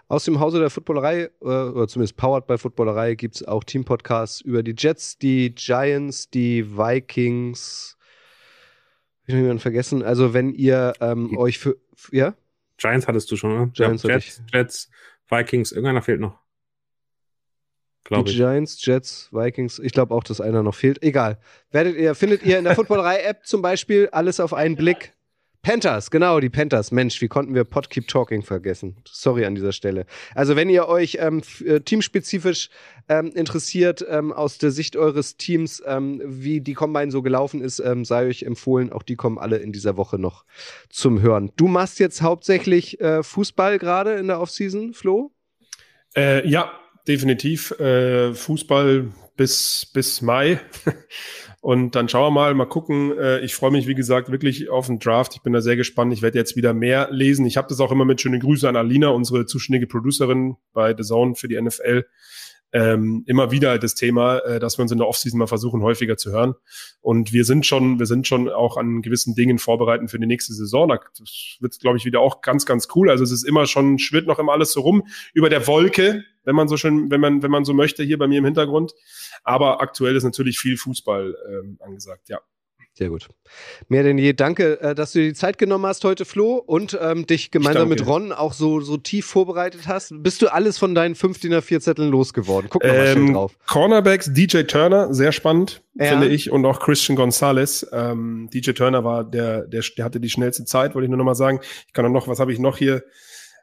Aus dem Hause der Footballerei, äh, oder zumindest powered by Footballerei, gibt es auch Team-Podcasts über die Jets, die Giants, die Vikings. Ich habe jemanden vergessen. Also, wenn ihr ähm, euch für. Ja? Giants hattest du schon, oder? Giants ja, Jets, Jets, Vikings, irgendeiner fehlt noch. Glaube ich. Giants, Jets, Vikings. Ich glaube auch, dass einer noch fehlt. Egal. Werdet ihr, findet ihr in der Footballerei-App zum Beispiel alles auf einen Blick. Panthers, genau, die Panthers. Mensch, wie konnten wir Pod Keep Talking vergessen? Sorry an dieser Stelle. Also, wenn ihr euch ähm, äh, teamspezifisch ähm, interessiert, ähm, aus der Sicht eures Teams, ähm, wie die Combine so gelaufen ist, ähm, sei euch empfohlen. Auch die kommen alle in dieser Woche noch zum Hören. Du machst jetzt hauptsächlich äh, Fußball gerade in der Offseason, Flo? Äh, ja, definitiv. Äh, Fußball bis, bis Mai. Und dann schauen wir mal, mal gucken. Äh, ich freue mich, wie gesagt, wirklich auf den Draft. Ich bin da sehr gespannt. Ich werde jetzt wieder mehr lesen. Ich habe das auch immer mit schönen Grüßen an Alina, unsere zuständige Producerin bei The Zone für die NFL ähm, immer wieder das Thema, äh, dass wir uns in der Offseason mal versuchen, häufiger zu hören. Und wir sind schon, wir sind schon auch an gewissen Dingen vorbereiten für die nächste Saison. Das wird, glaube ich, wieder auch ganz, ganz cool. Also es ist immer schon, schwirrt noch immer alles so rum über der Wolke, wenn man so schön, wenn man, wenn man so möchte, hier bei mir im Hintergrund. Aber aktuell ist natürlich viel Fußball ähm, angesagt, ja. Sehr gut. Mehr denn je. Danke, äh, dass du dir die Zeit genommen hast heute, Flo, und ähm, dich gemeinsam mit Ron auch so, so tief vorbereitet hast. Bist du alles von deinen 5 DIN A4 Zetteln losgeworden? Guck mal ähm, drauf. Cornerbacks, DJ Turner, sehr spannend, ja. finde ich, und auch Christian Gonzalez. Ähm, DJ Turner war der, der, der hatte die schnellste Zeit, wollte ich nur noch mal sagen. Ich kann auch noch, was habe ich noch hier?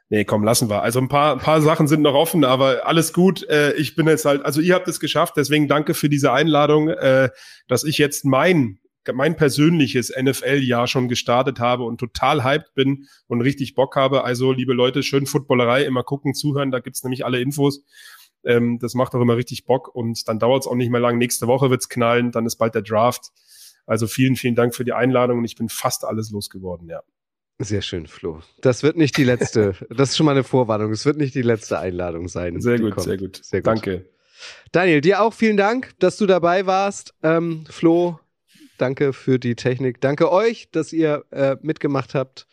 Nee, komm, lassen wir. Also ein paar, ein paar Sachen sind noch offen, aber alles gut. Äh, ich bin jetzt halt, also ihr habt es geschafft, deswegen danke für diese Einladung, äh, dass ich jetzt mein mein persönliches NFL-Jahr schon gestartet habe und total hyped bin und richtig Bock habe. Also, liebe Leute, schön Footballerei, immer gucken, zuhören, da gibt's nämlich alle Infos. Ähm, das macht auch immer richtig Bock und dann dauert's auch nicht mehr lang. Nächste Woche wird's knallen, dann ist bald der Draft. Also vielen, vielen Dank für die Einladung und ich bin fast alles losgeworden, ja. Sehr schön, Flo. Das wird nicht die letzte, das ist schon mal eine Vorwarnung, es wird nicht die letzte Einladung sein. Sehr gut, sehr gut, sehr gut. Danke. Daniel, dir auch vielen Dank, dass du dabei warst. Ähm, Flo, danke für die Technik. Danke euch, dass ihr äh, mitgemacht habt.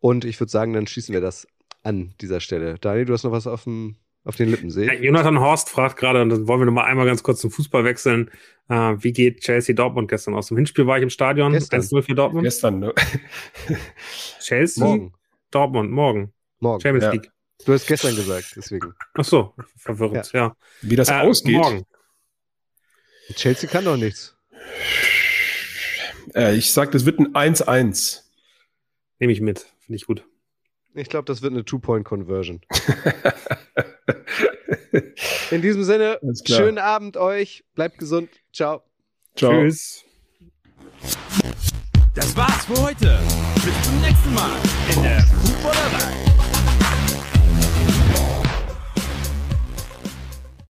Und ich würde sagen, dann schließen wir das an dieser Stelle. Daniel, du hast noch was auf dem auf den Lippen sehe. Ja, Jonathan Horst fragt gerade, und dann wollen wir noch mal einmal ganz kurz zum Fußball wechseln. Äh, wie geht Chelsea Dortmund gestern aus? Dem Hinspiel war ich im Stadion. 1-0 für Dortmund. Gestern, ne? Chelsea, morgen. Dortmund, morgen. Morgen. Champions ja. League. Du hast gestern gesagt, deswegen. Ach so, verwirrend, ja. ja. Wie das äh, ausgeht? Morgen. Chelsea kann doch nichts. Äh, ich sag, das wird ein 1-1. Nehme ich mit, finde ich gut. Ich glaube, das wird eine Two-Point-Conversion. In diesem Sinne, schönen Abend euch. Bleibt gesund. Ciao. Ciao. Tschüss. Das war's für heute. Bis zum nächsten Mal in der Fußballerei.